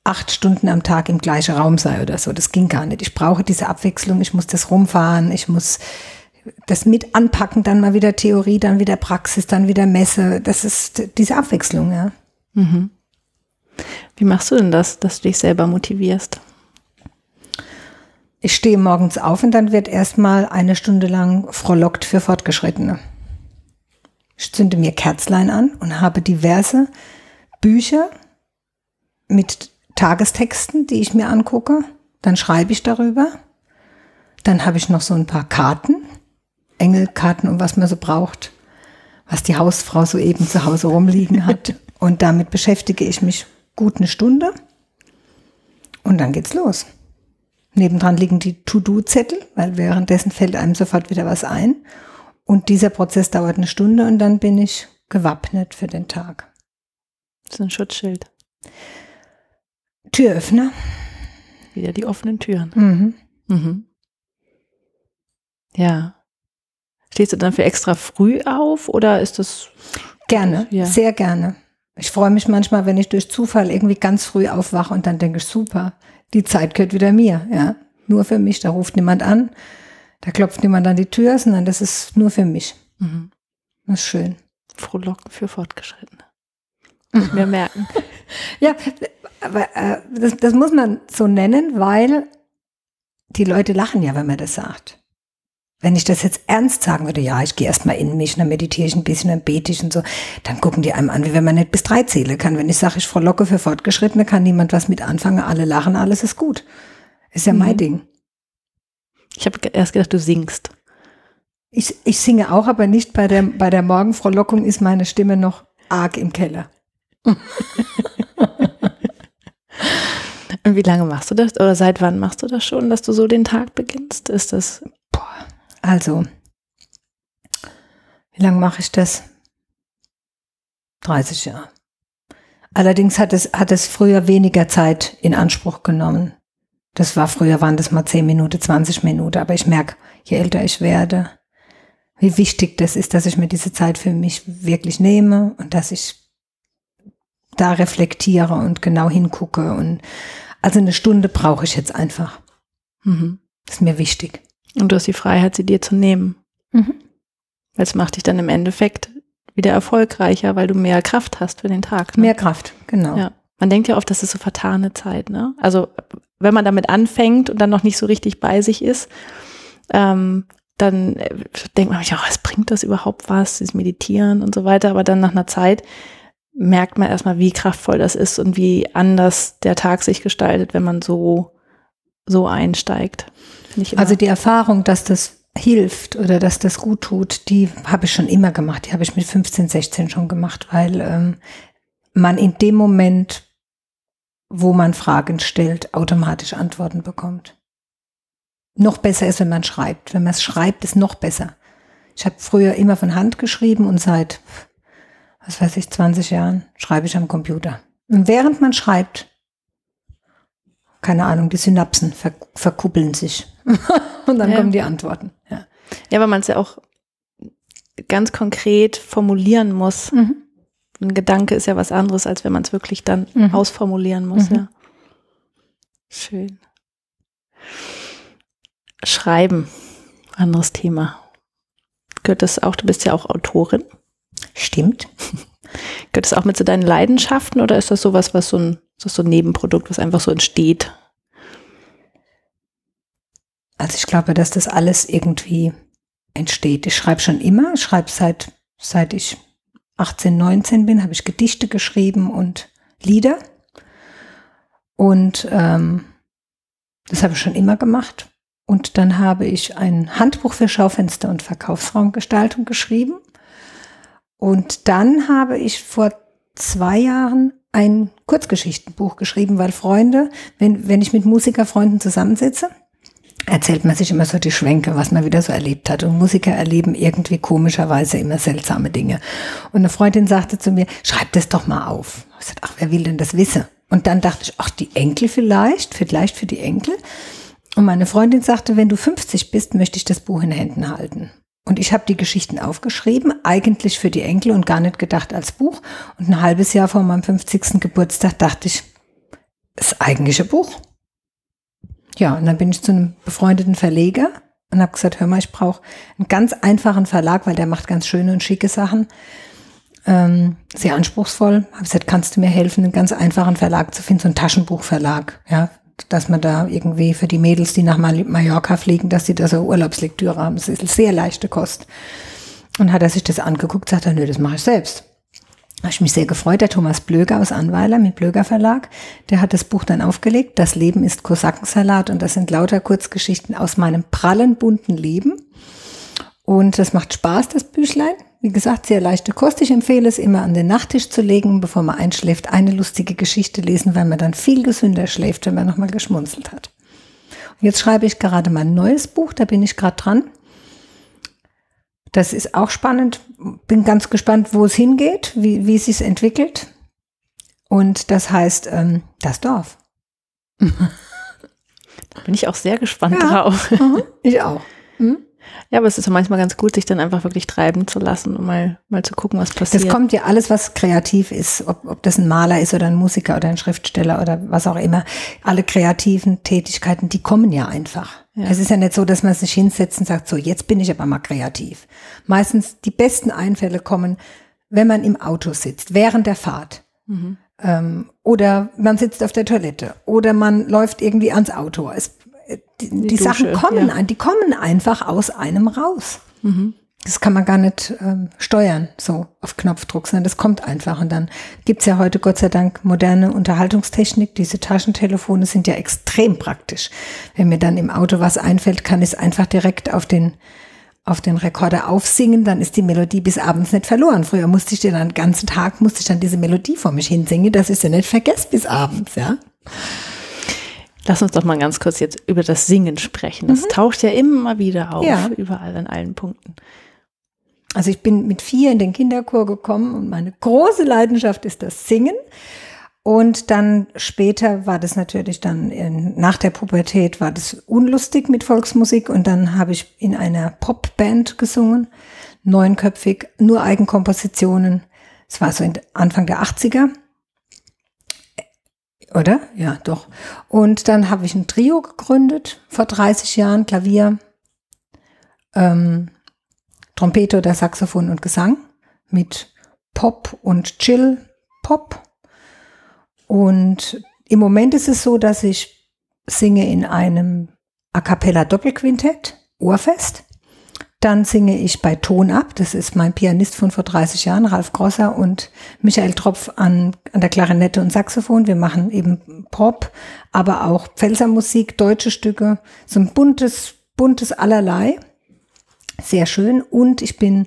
Speaker 3: acht Stunden am Tag im gleichen Raum sei oder so. Das ging gar nicht. Ich brauche diese Abwechslung. Ich muss das rumfahren. Ich muss das mit anpacken, dann mal wieder Theorie, dann wieder Praxis, dann wieder Messe. Das ist diese Abwechslung, ja. Mhm.
Speaker 1: Wie machst du denn das, dass du dich selber motivierst?
Speaker 3: Ich stehe morgens auf und dann wird erstmal eine Stunde lang frohlockt für Fortgeschrittene. Ich zünde mir Kerzlein an und habe diverse Bücher mit Tagestexten, die ich mir angucke. Dann schreibe ich darüber. Dann habe ich noch so ein paar Karten, Engelkarten und was man so braucht, was die Hausfrau soeben zu Hause rumliegen hat. Und damit beschäftige ich mich gut eine Stunde. Und dann geht's los. Nebendran liegen die To-Do-Zettel, weil währenddessen fällt einem sofort wieder was ein. Und dieser Prozess dauert eine Stunde und dann bin ich gewappnet für den Tag.
Speaker 1: Das ist ein Schutzschild.
Speaker 3: Türöffner.
Speaker 1: Wieder die offenen Türen. Mhm. Mhm. Ja. Stehst du dann für extra früh auf oder ist das
Speaker 3: Gerne,
Speaker 1: Ja.
Speaker 3: sehr gerne. Ich freue mich manchmal, wenn ich durch Zufall irgendwie ganz früh aufwache und dann denke ich, super, die Zeit gehört wieder mir, ja. Nur für mich, da ruft niemand an, da klopft niemand an die Tür, sondern das ist nur für mich.
Speaker 1: mhm.
Speaker 3: Das ist schön.
Speaker 1: Frohlocken für Fortgeschrittene? Ich mir merken.
Speaker 3: Ja, aber äh, das, das muss man so nennen, weil die Leute lachen ja, wenn man das sagt. Wenn ich das jetzt ernst sagen würde, ja, ich gehe erstmal in mich, dann meditiere ich ein bisschen, dann bete ich und so, dann gucken die einem an, wie wenn man nicht bis drei zählen kann. Wenn ich sage, ich frohlocke für Fortgeschrittene, kann niemand was mit anfangen, alle lachen, alles ist gut. Ist ja mein
Speaker 1: Mhm.
Speaker 3: Ding.
Speaker 1: Ich habe erst gedacht, du singst.
Speaker 3: Ich, ich singe auch, aber nicht bei der, bei der Morgenfrohlockung ist meine Stimme noch arg im Keller.
Speaker 1: Und wie lange machst du das? Oder seit wann machst du das schon, dass du so den Tag beginnst? Ist das
Speaker 3: Also, wie lange mache ich das? 30 Jahre. Allerdings hat es, hat es früher weniger Zeit in Anspruch genommen. Das war früher, waren das mal 10 Minuten, 20 Minuten. Aber ich merke, je älter ich werde, wie wichtig das ist, dass ich mir diese Zeit für mich wirklich nehme und dass ich da reflektiere und genau hingucke. Und also eine Stunde brauche ich jetzt einfach.
Speaker 1: mhm.
Speaker 3: Das ist mir wichtig.
Speaker 1: Und du hast die Freiheit, sie dir zu nehmen.
Speaker 3: Mhm.
Speaker 1: Weil es macht dich dann im Endeffekt wieder erfolgreicher, weil du mehr Kraft hast für den Tag. Ne?
Speaker 3: Mehr Kraft, genau.
Speaker 1: Ja. Man denkt ja oft, das ist so vertane Zeit, ne? Also wenn man damit anfängt und dann noch nicht so richtig bei sich ist, ähm, dann äh, denkt man sich, oh, was bringt das überhaupt was, dieses Meditieren und so weiter. Aber dann nach einer Zeit merkt man erstmal, wie kraftvoll das ist und wie anders der Tag sich gestaltet, wenn man so, so einsteigt.
Speaker 3: Also die Erfahrung, dass das hilft oder dass das gut tut, die habe ich schon immer gemacht. Die habe ich mit 15, 16 schon gemacht, weil ähm, man in dem Moment, wo man Fragen stellt, automatisch Antworten bekommt. Noch besser ist, wenn man schreibt. Wenn man es schreibt, ist noch besser. Ich habe früher immer von Hand geschrieben und seit, was weiß ich, 20 Jahren schreibe ich am Computer. Und während man schreibt, keine Ahnung, die Synapsen ver verkuppeln sich. und dann
Speaker 1: Ja.
Speaker 3: kommen die Antworten. Ja.
Speaker 1: ja, weil man es ja auch ganz konkret formulieren muss.
Speaker 3: Mhm.
Speaker 1: Ein Gedanke ist ja was anderes, als wenn man es wirklich dann
Speaker 3: Mhm.
Speaker 1: ausformulieren muss,
Speaker 3: Mhm.
Speaker 1: ja. Schön. Schreiben, anderes Thema. Gehört das auch, du bist ja auch Autorin.
Speaker 3: Stimmt.
Speaker 1: Gehört das auch mit zu deinen Leidenschaften oder ist das sowas, was so ein, das so ein Nebenprodukt, was einfach so entsteht?
Speaker 3: Also ich glaube, dass das alles irgendwie entsteht. Ich schreibe schon immer, ich schreibe seit, seit ich 18, 19 bin, habe ich Gedichte geschrieben und Lieder. Und ähm, das habe ich schon immer gemacht. Und dann habe ich ein Handbuch für Schaufenster und Verkaufsraumgestaltung geschrieben. Und dann habe ich vor zwei Jahren ein Kurzgeschichtenbuch geschrieben, weil Freunde, wenn, wenn ich mit Musikerfreunden zusammensitze, erzählt man sich immer so die Schwenke, was man wieder so erlebt hat. Und Musiker erleben irgendwie komischerweise immer seltsame Dinge. Und eine Freundin sagte zu mir, schreib das doch mal auf. Ich sagte, ach, wer will denn das wissen? Und dann dachte ich, ach, die Enkel vielleicht, vielleicht für die Enkel. Und meine Freundin sagte, wenn du 50 bist, möchte ich das Buch in Händen halten. Und ich habe die Geschichten aufgeschrieben, eigentlich für die Enkel und gar nicht gedacht als Buch. Und ein halbes Jahr vor meinem 50. Geburtstag dachte ich, das eigentliche Buch. Ja, und dann bin ich zu einem befreundeten Verleger und habe gesagt, hör mal, ich brauche einen ganz einfachen Verlag, weil der macht ganz schöne und schicke Sachen. Ähm, sehr anspruchsvoll. Habe gesagt, kannst du mir helfen, einen ganz einfachen Verlag zu finden, so einen Taschenbuchverlag, ja, dass man da irgendwie für die Mädels, die nach Mal- Mallorca fliegen, dass sie da so Urlaubslektüre haben. Das ist eine sehr leichte Kost. Und hat er sich das angeguckt, sagt er, nö, das mache ich selbst. Habe ich mich sehr gefreut. Der Thomas Blöger aus Anweiler mit Blöger Verlag, der hat das Buch dann aufgelegt. Das Leben ist Kosakensalat und das sind lauter Kurzgeschichten aus meinem prallen, bunten Leben. Und das macht Spaß, das Büchlein. Wie gesagt, sehr leichte Kost. Ich empfehle es immer an den Nachttisch zu legen, bevor man einschläft, eine lustige Geschichte lesen, weil man dann viel gesünder schläft, wenn man nochmal geschmunzelt hat. Und jetzt schreibe ich gerade mein neues Buch, da bin ich gerade dran. Das ist auch spannend. Bin ganz gespannt, wo es hingeht, wie, wie es sich entwickelt. Und das heißt ähm, das Dorf.
Speaker 1: Da bin ich auch sehr gespannt
Speaker 3: Ja.
Speaker 1: drauf.
Speaker 3: Ich auch. Hm?
Speaker 1: Ja, aber es ist ja manchmal ganz gut, sich dann einfach wirklich treiben zu lassen und mal, mal zu gucken, was passiert.
Speaker 3: Das kommt ja alles, was kreativ ist, ob, ob das ein Maler ist oder ein Musiker oder ein Schriftsteller oder was auch immer. Alle kreativen Tätigkeiten, die kommen ja einfach. Ja. Es ist ja nicht so, dass man sich hinsetzt und sagt, so, jetzt bin ich aber mal kreativ. Meistens die besten Einfälle kommen, wenn man im Auto sitzt, während der Fahrt. Mhm. Ähm, oder man sitzt auf der Toilette oder man läuft irgendwie ans Auto. Es, die, die, die Sachen kommen, ja. die kommen einfach aus einem raus. Mhm. Das kann man gar nicht ähm, steuern, so auf Knopfdruck, sondern das kommt einfach. Und dann gibt's ja heute Gott sei Dank moderne Unterhaltungstechnik. Diese Taschentelefone sind ja extrem praktisch. Wenn mir dann im Auto was einfällt, kann ich es einfach direkt auf den auf den Rekorder aufsingen, dann ist die Melodie bis abends nicht verloren. Früher musste ich dir dann den ganzen Tag, musste ich dann diese Melodie vor mich hinsingen, dass ich sie nicht vergesse bis abends, ja.
Speaker 1: Lass uns doch mal ganz kurz jetzt über das Singen sprechen. Das mhm. taucht ja immer wieder auf, ja. überall an allen Punkten.
Speaker 3: Also ich bin mit vier in den Kinderchor gekommen und meine große Leidenschaft ist das Singen. Und dann später war das natürlich dann in, nach der Pubertät war das unlustig mit Volksmusik und dann habe ich in einer Popband gesungen, neunköpfig, nur Eigenkompositionen. Es war so Anfang der 80er. Oder? Ja, doch. Und dann habe ich ein Trio gegründet vor 30 Jahren, Klavier, ähm, Trompete oder Saxophon und Gesang mit Pop und Chill Pop und im Moment ist es so, dass ich singe in einem A cappella Doppelquintett, Ohrfest. Dann singe ich bei Ton ab. Das ist mein Pianist von vor 30 Jahren, Ralf Grosser und Michael Tropf an, an der Klarinette und Saxophon. Wir machen eben Pop, aber auch Pfälzermusik, deutsche Stücke, so ein buntes, buntes allerlei. Sehr schön. Und ich bin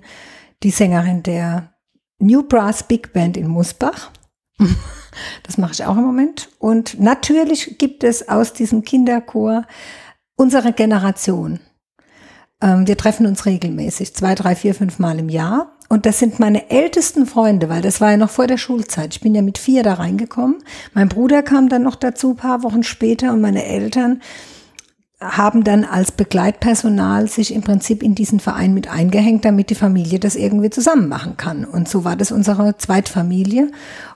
Speaker 3: die Sängerin der New Brass Big Band in Musbach. Das mache ich auch im Moment. Und natürlich gibt es aus diesem Kinderchor unsere Generation. Ähm, wir treffen uns regelmäßig, zwei, drei, vier, fünf Mal im Jahr. Und das sind meine ältesten Freunde, weil das war ja noch vor der Schulzeit. Ich bin ja mit vier da reingekommen. Mein Bruder kam dann noch dazu, paar Wochen später, und meine Eltern haben dann als Begleitpersonal sich im Prinzip in diesen Verein mit eingehängt, damit die Familie das irgendwie zusammen machen kann. Und so war das unsere Zweitfamilie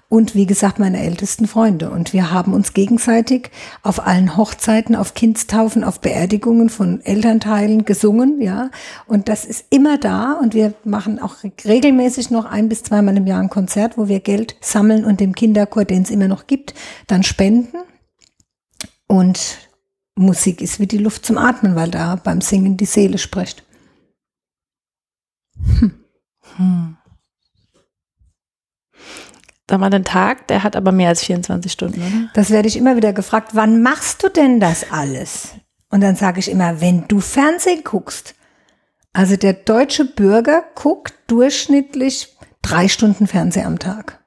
Speaker 3: und wie gesagt meine ältesten Freunde. Und wir haben uns gegenseitig auf allen Hochzeiten, auf Kindstaufen, auf Beerdigungen von Elternteilen gesungen, ja. Und das ist immer da und wir machen auch regelmäßig noch ein bis zweimal im Jahr ein Konzert, wo wir Geld sammeln und dem Kinderchor, den es immer noch gibt, dann spenden. Und Musik ist wie die Luft zum Atmen, weil da beim Singen die Seele spricht.
Speaker 1: Hm. Hm. Da war ein Tag, der hat aber mehr als 24 Stunden, oder?
Speaker 3: Das werde ich immer wieder gefragt, wann machst du denn das alles? Und dann sage ich immer, wenn du Fernsehen guckst. Also der deutsche Bürger guckt durchschnittlich drei Stunden Fernsehen am Tag.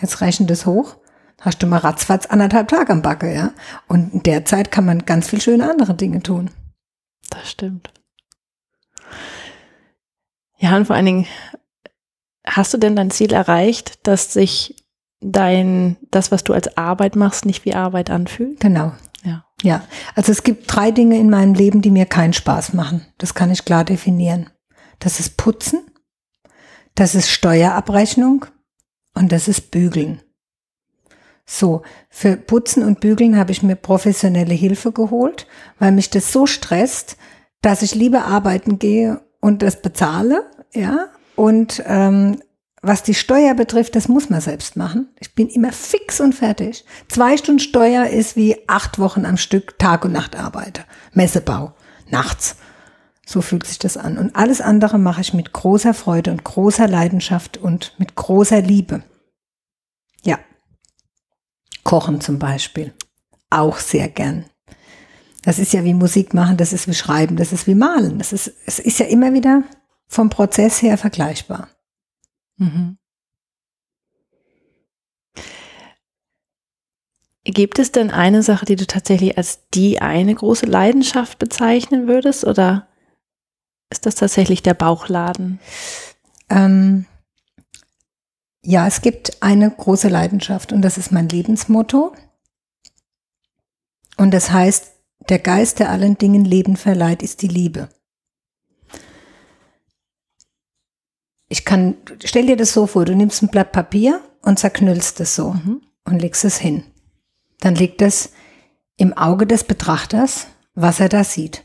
Speaker 3: Jetzt rechnen das hoch. Hast du mal ratzfatz anderthalb Tage am Backe, ja? Und in der Zeit kann man ganz viel schöne andere Dinge tun.
Speaker 1: Das stimmt. Ja, und vor allen Dingen, hast du denn dein Ziel erreicht, dass sich dein, das, was du als Arbeit machst, nicht wie Arbeit anfühlt?
Speaker 3: Genau. Ja. Ja. Also es gibt drei Dinge in meinem Leben, die mir keinen Spaß machen. Das kann ich klar definieren. Das ist Putzen, das ist Steuerabrechnung und das ist Bügeln. So, für Putzen und Bügeln habe ich mir professionelle Hilfe geholt, weil mich das so stresst, dass ich lieber arbeiten gehe und das bezahle, ja, und ähm, was die Steuer betrifft, das muss man selbst machen. Ich bin immer fix und fertig. Zwei Stunden Steuer ist wie acht Wochen am Stück Tag und Nacht arbeite. Messebau, nachts. So fühlt sich das an. Und alles andere mache ich mit großer Freude und großer Leidenschaft und mit großer Liebe. Ja. Kochen zum Beispiel. Auch sehr gern. Das ist ja wie Musik machen, das ist wie Schreiben, das ist wie Malen. Das ist, es ist ja immer wieder vom Prozess her vergleichbar. Mhm.
Speaker 1: Gibt es denn eine Sache, die du tatsächlich als die eine große Leidenschaft bezeichnen würdest oder ist das tatsächlich der Bauchladen?
Speaker 3: Ähm, ja, es gibt eine große Leidenschaft und das ist mein Lebensmotto. Und das heißt, der Geist, der allen Dingen Leben verleiht, ist die Liebe. Ich kann, stell dir das so vor, du nimmst ein Blatt Papier und zerknüllst es so und legst es hin. Dann liegt es im Auge des Betrachters, was er da sieht.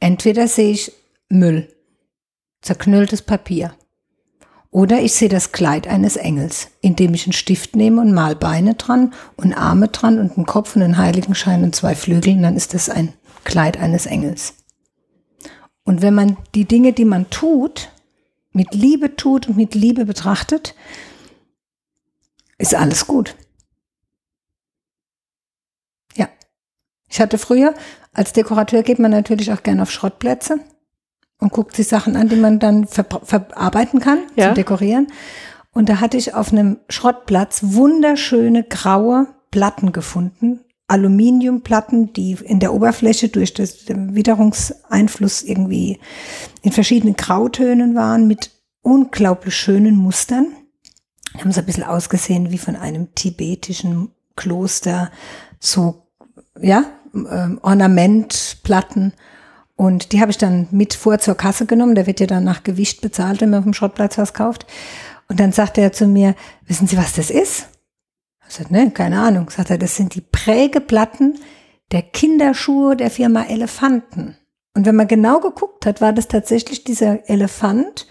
Speaker 3: Entweder sehe ich Müll, zerknülltes Papier. Oder ich sehe das Kleid eines Engels, indem ich einen Stift nehme und mal Beine dran und Arme dran und einen Kopf und einen Heiligenschein und zwei Flügel, und dann ist das ein Kleid eines Engels. Und wenn man die Dinge, die man tut, mit Liebe tut und mit Liebe betrachtet, ist alles gut. Ja. Ich hatte früher, als Dekorateur geht man natürlich auch gerne auf Schrottplätze und guckt sich Sachen an, die man dann ver verarbeiten kann
Speaker 1: Ja.
Speaker 3: zum Dekorieren. Und da hatte ich auf einem Schrottplatz wunderschöne graue Platten gefunden. Aluminiumplatten, die in der Oberfläche durch das, den Witterungseinfluss irgendwie in verschiedenen Grautönen waren mit unglaublich schönen Mustern. Haben so ein bisschen ausgesehen wie von einem tibetischen Kloster, so, ja, ähm, Ornamentplatten. Und die habe ich dann mit vor zur Kasse genommen. Da wird ja dann nach Gewicht bezahlt, wenn man dem Schrottplatz was kauft. Und dann sagte er zu mir, wissen Sie, was das ist? Ich sagte, ne, keine Ahnung. Sagt er, das sind die Prägeplatten der Kinderschuhe der Firma Elefanten. Und wenn man genau geguckt hat, war das tatsächlich dieser Elefant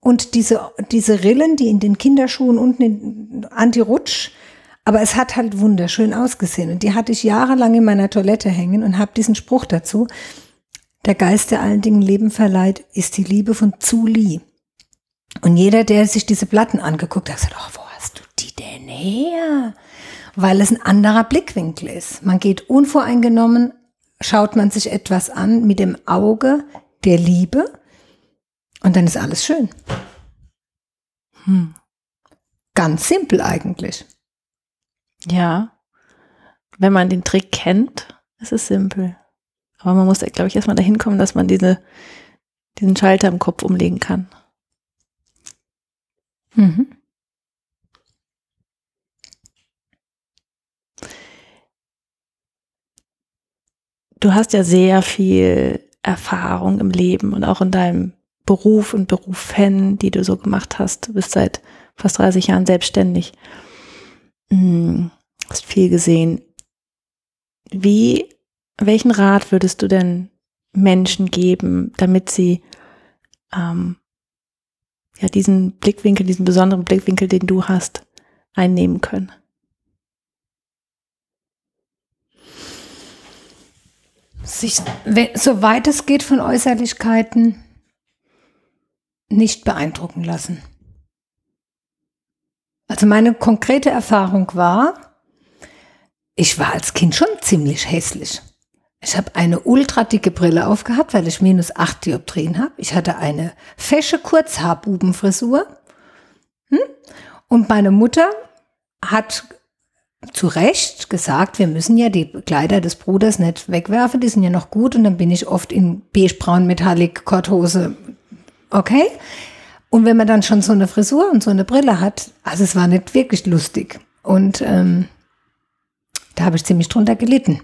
Speaker 3: und diese, diese Rillen, die in den Kinderschuhen unten in Anti-Rutsch, aber es hat halt wunderschön ausgesehen. Und die hatte ich jahrelang in meiner Toilette hängen und habe diesen Spruch dazu. Der Geist, der allen Dingen Leben verleiht, ist die Liebe von Zuli. Und jeder, der sich diese Platten angeguckt hat, hat gesagt, oh, wo hast du die denn her? Weil es ein anderer Blickwinkel ist. Man geht unvoreingenommen, schaut man sich etwas an mit dem Auge der Liebe und dann ist alles schön.
Speaker 1: Hm.
Speaker 3: Ganz simpel eigentlich.
Speaker 1: Ja. Wenn man den Trick kennt, ist es simpel. Aber man muss, glaube ich, erstmal dahin kommen, dass man diese, diesen Schalter im Kopf umlegen kann.
Speaker 3: Mhm.
Speaker 1: Du hast ja sehr viel Erfahrung im Leben und auch in deinem Beruf und Berufen, die du so gemacht hast. Du bist seit fast 30 Jahren selbstständig. Hm, hast viel gesehen. Wie, welchen Rat würdest du denn Menschen geben, damit sie ähm, ja diesen Blickwinkel, diesen besonderen Blickwinkel, den du hast, einnehmen können?
Speaker 3: Sich, soweit es geht von Äußerlichkeiten, nicht beeindrucken lassen. Also meine konkrete Erfahrung war, ich war als Kind schon ziemlich hässlich. Ich habe eine ultra dicke Brille aufgehabt, weil ich minus acht Dioptrien habe. Ich hatte eine fesche Kurzhaarbubenfrisur. Hm? Und meine Mutter hat zu Recht gesagt, wir müssen ja die Kleider des Bruders nicht wegwerfen, die sind ja noch gut. Und dann bin ich oft in beigebraun Metallic Korthose. Okay? Und wenn man dann schon so eine Frisur und so eine Brille hat, also es war nicht wirklich lustig. Und ähm, da habe ich ziemlich drunter gelitten.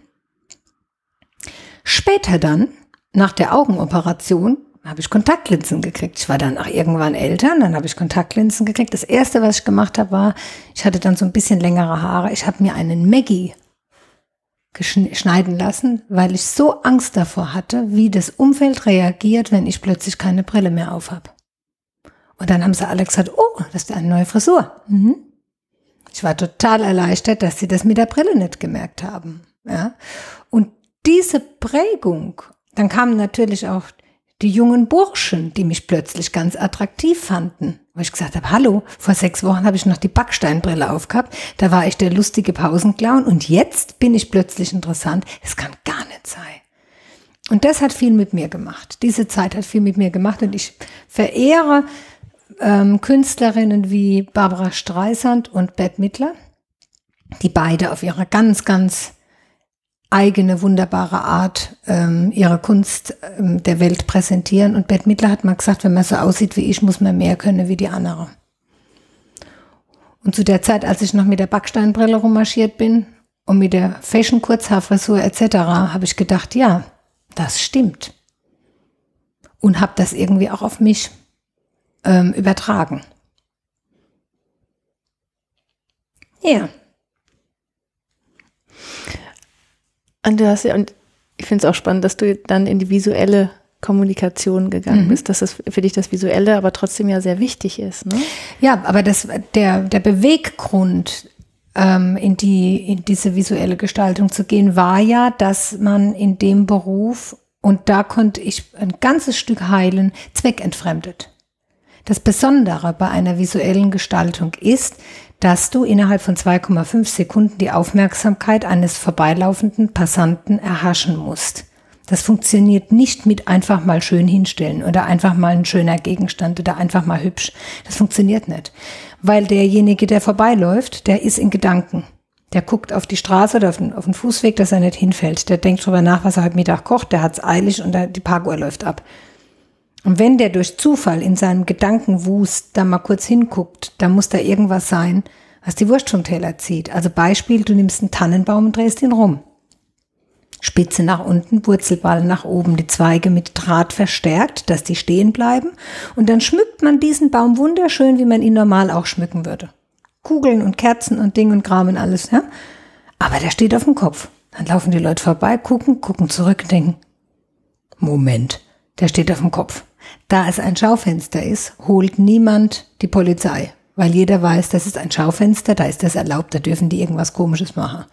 Speaker 3: Später dann, nach der Augenoperation, habe ich Kontaktlinsen gekriegt. Ich war dann auch irgendwann älter, und dann habe ich Kontaktlinsen gekriegt. Das erste, was ich gemacht habe, war, ich hatte dann so ein bisschen längere Haare. Ich habe mir einen Maggie schneiden lassen, weil ich so Angst davor hatte, wie das Umfeld reagiert, wenn ich plötzlich keine Brille mehr auf habe. Und dann haben sie alle gesagt, oh, das ist eine neue Frisur. Mhm. Ich war total erleichtert, dass sie das mit der Brille nicht gemerkt haben. Ja. Und diese Prägung, dann kamen natürlich auch die jungen Burschen, die mich plötzlich ganz attraktiv fanden. Wo ich gesagt habe, hallo, vor sechs Wochen habe ich noch die Backsteinbrille aufgehabt, da war ich der lustige Pausenclown und jetzt bin ich plötzlich interessant. Es kann gar nicht sein. Und das hat viel mit mir gemacht. Diese Zeit hat viel mit mir gemacht und ich verehre ähm, Künstlerinnen wie Barbara Streisand und Bette Midler, die beide auf ihre ganz, ganz eigene, wunderbare Art ähm, ihre Kunst ähm, der Welt präsentieren. Und Bette Midler hat mal gesagt, wenn man so aussieht wie ich, muss man mehr können wie die andere. Und zu der Zeit, als ich noch mit der Backsteinbrille rummarschiert bin und mit der Fashion-Kurzhaarfrisur etc., habe ich gedacht, ja, das stimmt. Und habe das irgendwie auch auf mich ähm, übertragen. Ja.
Speaker 1: Und du hast ja, und ich finde es auch spannend, dass du dann in die visuelle Kommunikation gegangen
Speaker 3: Mhm.
Speaker 1: bist, dass das für dich das Visuelle aber trotzdem ja sehr wichtig ist. Ne?
Speaker 3: Ja, aber das, der, der Beweggrund, ähm, in, die, in diese visuelle Gestaltung zu gehen, war ja, dass man in dem Beruf, und da konnte ich ein ganzes Stück heilen, zweckentfremdet. Das Besondere bei einer visuellen Gestaltung ist, dass du innerhalb von 2,5 Sekunden die Aufmerksamkeit eines vorbeilaufenden Passanten erhaschen musst. Das funktioniert nicht mit einfach mal schön hinstellen oder einfach mal ein schöner Gegenstand oder einfach mal hübsch. Das funktioniert nicht. Weil derjenige, der vorbeiläuft, der ist in Gedanken. Der guckt auf die Straße oder auf den, auf den Fußweg, dass er nicht hinfällt. Der denkt drüber nach, was er heute Mittag kocht. Der hat's eilig und der, die Parkuhr läuft ab. Und wenn der durch Zufall in seinem Gedankenwust da mal kurz hinguckt, dann muss da irgendwas sein, was die Wurst vom Teller zieht. Also Beispiel, du nimmst einen Tannenbaum und drehst ihn rum. Spitze nach unten, Wurzelball nach oben, die Zweige mit Draht verstärkt, dass die stehen bleiben. Und dann schmückt man diesen Baum wunderschön, wie man ihn normal auch schmücken würde. Kugeln und Kerzen und Ding und Kram und alles, ja. Aber der steht auf dem Kopf. Dann laufen die Leute vorbei, gucken, gucken zurück und denken, Moment, der steht auf dem Kopf. Da es ein Schaufenster ist, holt niemand die Polizei, weil jeder weiß, das ist ein Schaufenster, da ist das erlaubt, da dürfen die irgendwas Komisches machen.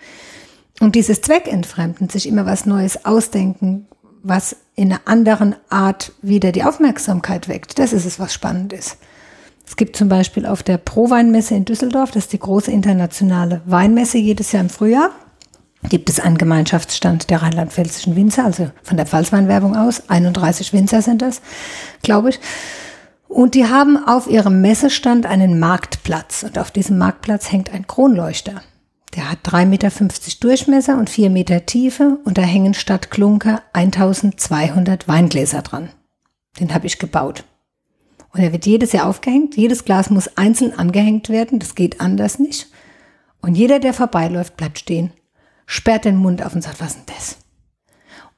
Speaker 3: Und dieses Zweckentfremden, sich immer was Neues ausdenken, was in einer anderen Art wieder die Aufmerksamkeit weckt, das ist es, was spannend ist. Es gibt zum Beispiel auf der Pro-Weinmesse in Düsseldorf, das ist die große internationale Weinmesse jedes Jahr im Frühjahr, gibt es einen Gemeinschaftsstand der rheinland-pfälzischen Winzer, also von der Pfalzweinwerbung aus. 31 Winzer sind das, glaube ich. Und die haben auf ihrem Messestand einen Marktplatz. Und auf diesem Marktplatz hängt ein Kronleuchter. Der hat 3,50 Meter Durchmesser und 4 Meter Tiefe. Und da hängen statt Klunker 1200 Weingläser dran. Den habe ich gebaut. Und er wird jedes Jahr aufgehängt. Jedes Glas muss einzeln angehängt werden. Das geht anders nicht. Und jeder, der vorbeiläuft, bleibt stehen sperrt den Mund auf und sagt, was ist denn das?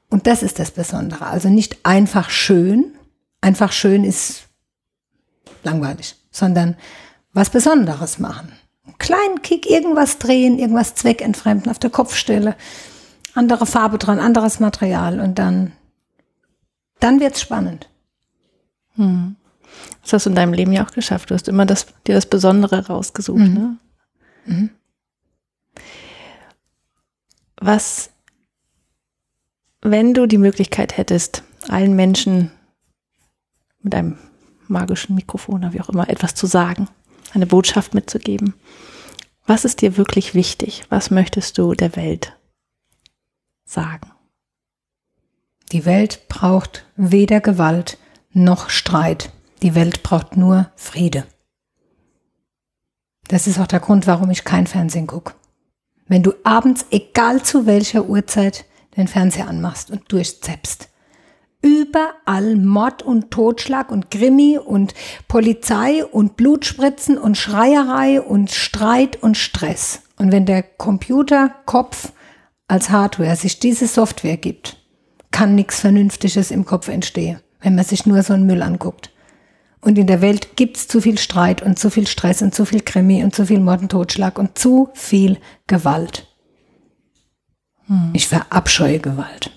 Speaker 3: Und das ist das Besondere. Also nicht einfach schön, einfach schön ist langweilig, sondern was Besonderes machen. Einen kleinen Kick, irgendwas drehen, irgendwas zweckentfremden auf der Kopfstelle, andere Farbe dran, anderes Material und dann, dann wird's spannend.
Speaker 1: Hm. Das hast du in deinem Leben ja auch geschafft. Du hast immer das, dir das Besondere rausgesucht.
Speaker 3: Mhm.
Speaker 1: Ne?
Speaker 3: Mhm.
Speaker 1: Was, wenn du die Möglichkeit hättest, allen Menschen mit einem magischen Mikrofon oder wie auch immer etwas zu sagen, eine Botschaft mitzugeben, was ist dir wirklich wichtig? Was möchtest du der Welt sagen?
Speaker 3: Die Welt braucht weder Gewalt noch Streit. Die Welt braucht nur Friede. Das ist auch der Grund, warum ich kein Fernsehen gucke. Wenn du abends, egal zu welcher Uhrzeit, den Fernseher anmachst und durchzeppst. Überall Mord und Totschlag und Krimi und Polizei und Blutspritzen und Schreierei und Streit und Stress. Und wenn der Computerkopf als Hardware sich diese Software gibt, kann nichts Vernünftiges im Kopf entstehen, wenn man sich nur so einen Müll anguckt. Und in der Welt gibt's zu viel Streit und zu viel Stress und zu viel Krimi und zu viel Mord und Totschlag und zu viel Gewalt.
Speaker 1: Hm.
Speaker 3: Ich verabscheue Gewalt.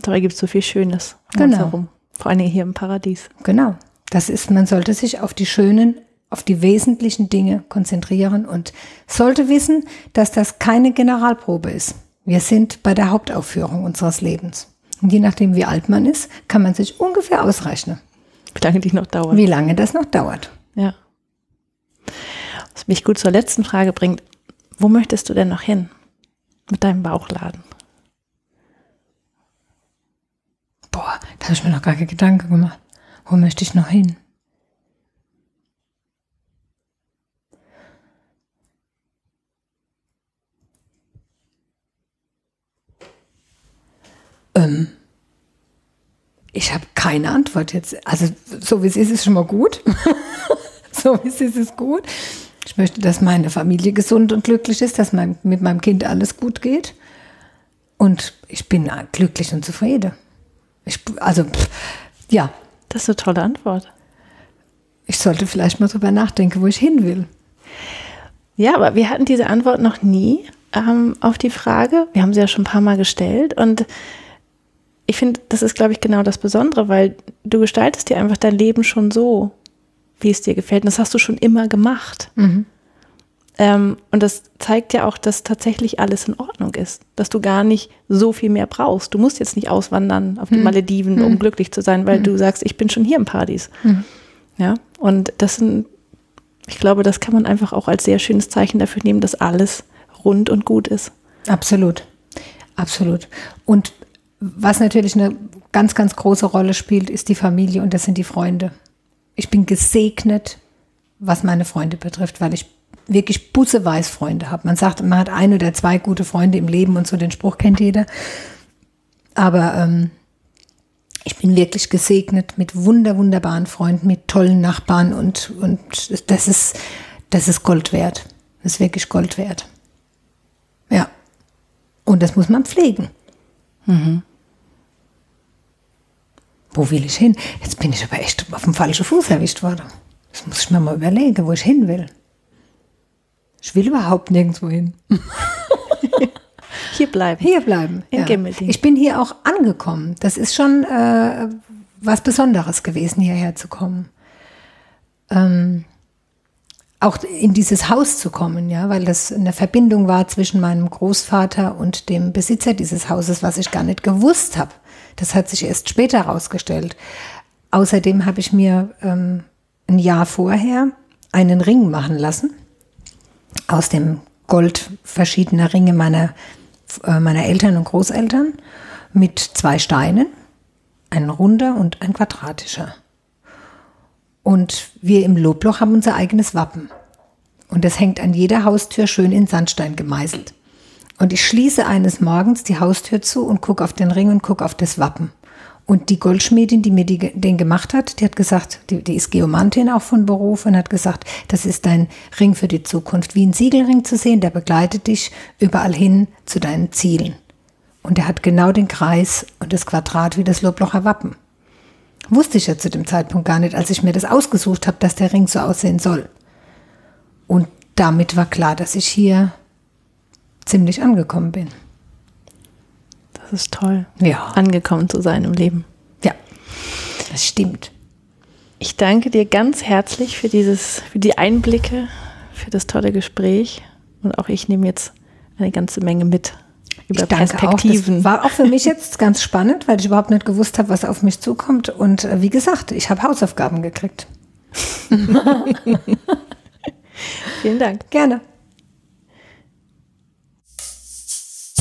Speaker 1: Dabei gibt es so viel Schönes
Speaker 3: Genau.
Speaker 1: herum. Vor allem hier im Paradies.
Speaker 3: Genau. Das ist, man sollte sich auf die schönen, auf die wesentlichen Dinge konzentrieren und sollte wissen, dass das keine Generalprobe ist. Wir sind bei der Hauptaufführung unseres Lebens. Und je nachdem, wie alt man ist, kann man sich ungefähr ausrechnen,
Speaker 1: Wie lange die noch dauert.
Speaker 3: wie lange das noch dauert.
Speaker 1: Ja. Was mich gut zur letzten Frage bringt, wo möchtest du denn noch hin mit deinem Bauchladen?
Speaker 3: Boah, da habe ich mir noch gar keine Gedanken gemacht. Wo möchte ich noch hin? Ähm, ich habe keine Antwort jetzt. Also so wie es ist, ist schon mal gut. so wie es ist, ist gut. Ich möchte, dass meine Familie gesund und glücklich ist, dass mein, mit meinem Kind alles gut geht. Und ich bin glücklich und zufrieden. Ich, also, pff, ja,
Speaker 1: Das ist eine tolle Antwort.
Speaker 3: Ich sollte vielleicht mal drüber nachdenken, wo ich hin will.
Speaker 1: Ja, aber wir hatten diese Antwort noch nie ähm, auf die Frage. Wir haben sie ja schon ein paar Mal gestellt und ich finde, das ist, glaube ich, genau das Besondere, weil du gestaltest dir einfach dein Leben schon so, wie es dir gefällt. Und das hast du schon immer gemacht.
Speaker 3: Mhm.
Speaker 1: Ähm, und das zeigt ja auch, dass tatsächlich alles in Ordnung ist, dass du gar nicht so viel mehr brauchst. Du musst jetzt nicht auswandern auf die
Speaker 3: Mhm.
Speaker 1: Malediven, um
Speaker 3: Mhm.
Speaker 1: glücklich zu sein, weil
Speaker 3: Mhm.
Speaker 1: du sagst, ich bin schon hier im Paradies.
Speaker 3: Mhm.
Speaker 1: Ja, und das sind, ich glaube, das kann man einfach auch als sehr schönes Zeichen dafür nehmen, dass alles rund und gut ist.
Speaker 3: Absolut. Absolut. Und was natürlich eine ganz, ganz große Rolle spielt, ist die Familie und das sind die Freunde. Ich bin gesegnet, was meine Freunde betrifft, weil ich wirklich busseweiß Freunde habe. Man sagt, man hat ein oder zwei gute Freunde im Leben und so, den Spruch kennt jeder. Aber ähm, ich bin wirklich gesegnet mit wunder, wunderbaren Freunden, mit tollen Nachbarn und, und das ist, das ist Gold wert. Das ist wirklich Gold wert. Ja. Und das muss man pflegen. Wo will ich hin? Jetzt bin ich aber echt auf dem falschen Fuß erwischt worden. Das muss ich mir mal überlegen, wo ich hin will. Ich will überhaupt nirgendwo hin.
Speaker 1: Hier bleiben.
Speaker 3: Hier bleiben.
Speaker 1: In Gimmelding.
Speaker 3: Ich bin hier auch angekommen. Das ist schon äh, was Besonderes gewesen, hierher zu kommen. Ähm, auch in dieses Haus zu kommen, ja, weil das eine Verbindung war zwischen meinem Großvater und dem Besitzer dieses Hauses, was ich gar nicht gewusst habe. Das hat sich erst später herausgestellt. Außerdem habe ich mir ähm, ein Jahr vorher einen Ring machen lassen aus dem Gold verschiedener Ringe meiner, äh, meiner Eltern und Großeltern mit zwei Steinen, ein runder und ein quadratischer. Und wir im Lobloch haben unser eigenes Wappen. Und das hängt an jeder Haustür schön in Sandstein gemeißelt. Und ich schließe eines Morgens die Haustür zu und gucke auf den Ring und gucke auf das Wappen. Und die Goldschmiedin, die mir die, den gemacht hat, die hat gesagt, die, die ist Geomantin auch von Beruf und hat gesagt, das ist dein Ring für die Zukunft. Wie ein Siegelring zu sehen, der begleitet dich überall hin zu deinen Zielen. Und er hat genau den Kreis und das Quadrat wie das Loblocher Wappen. Wusste ich ja zu dem Zeitpunkt gar nicht, als ich mir das ausgesucht habe, dass der Ring so aussehen soll. Und damit war klar, dass ich hier ziemlich angekommen bin.
Speaker 1: Das ist toll,
Speaker 3: Ja.
Speaker 1: angekommen zu sein im Leben.
Speaker 3: Ja, das stimmt.
Speaker 1: Ich danke dir ganz herzlich für dieses, für die Einblicke, für das tolle Gespräch. Und auch ich nehme jetzt eine ganze Menge mit über
Speaker 3: ich danke
Speaker 1: Perspektiven.
Speaker 3: Auch. Das war auch für mich jetzt ganz spannend, weil ich überhaupt nicht gewusst habe, was auf mich zukommt. Und äh, wie gesagt, ich habe Hausaufgaben gekriegt.
Speaker 1: Vielen Dank.
Speaker 3: Gerne.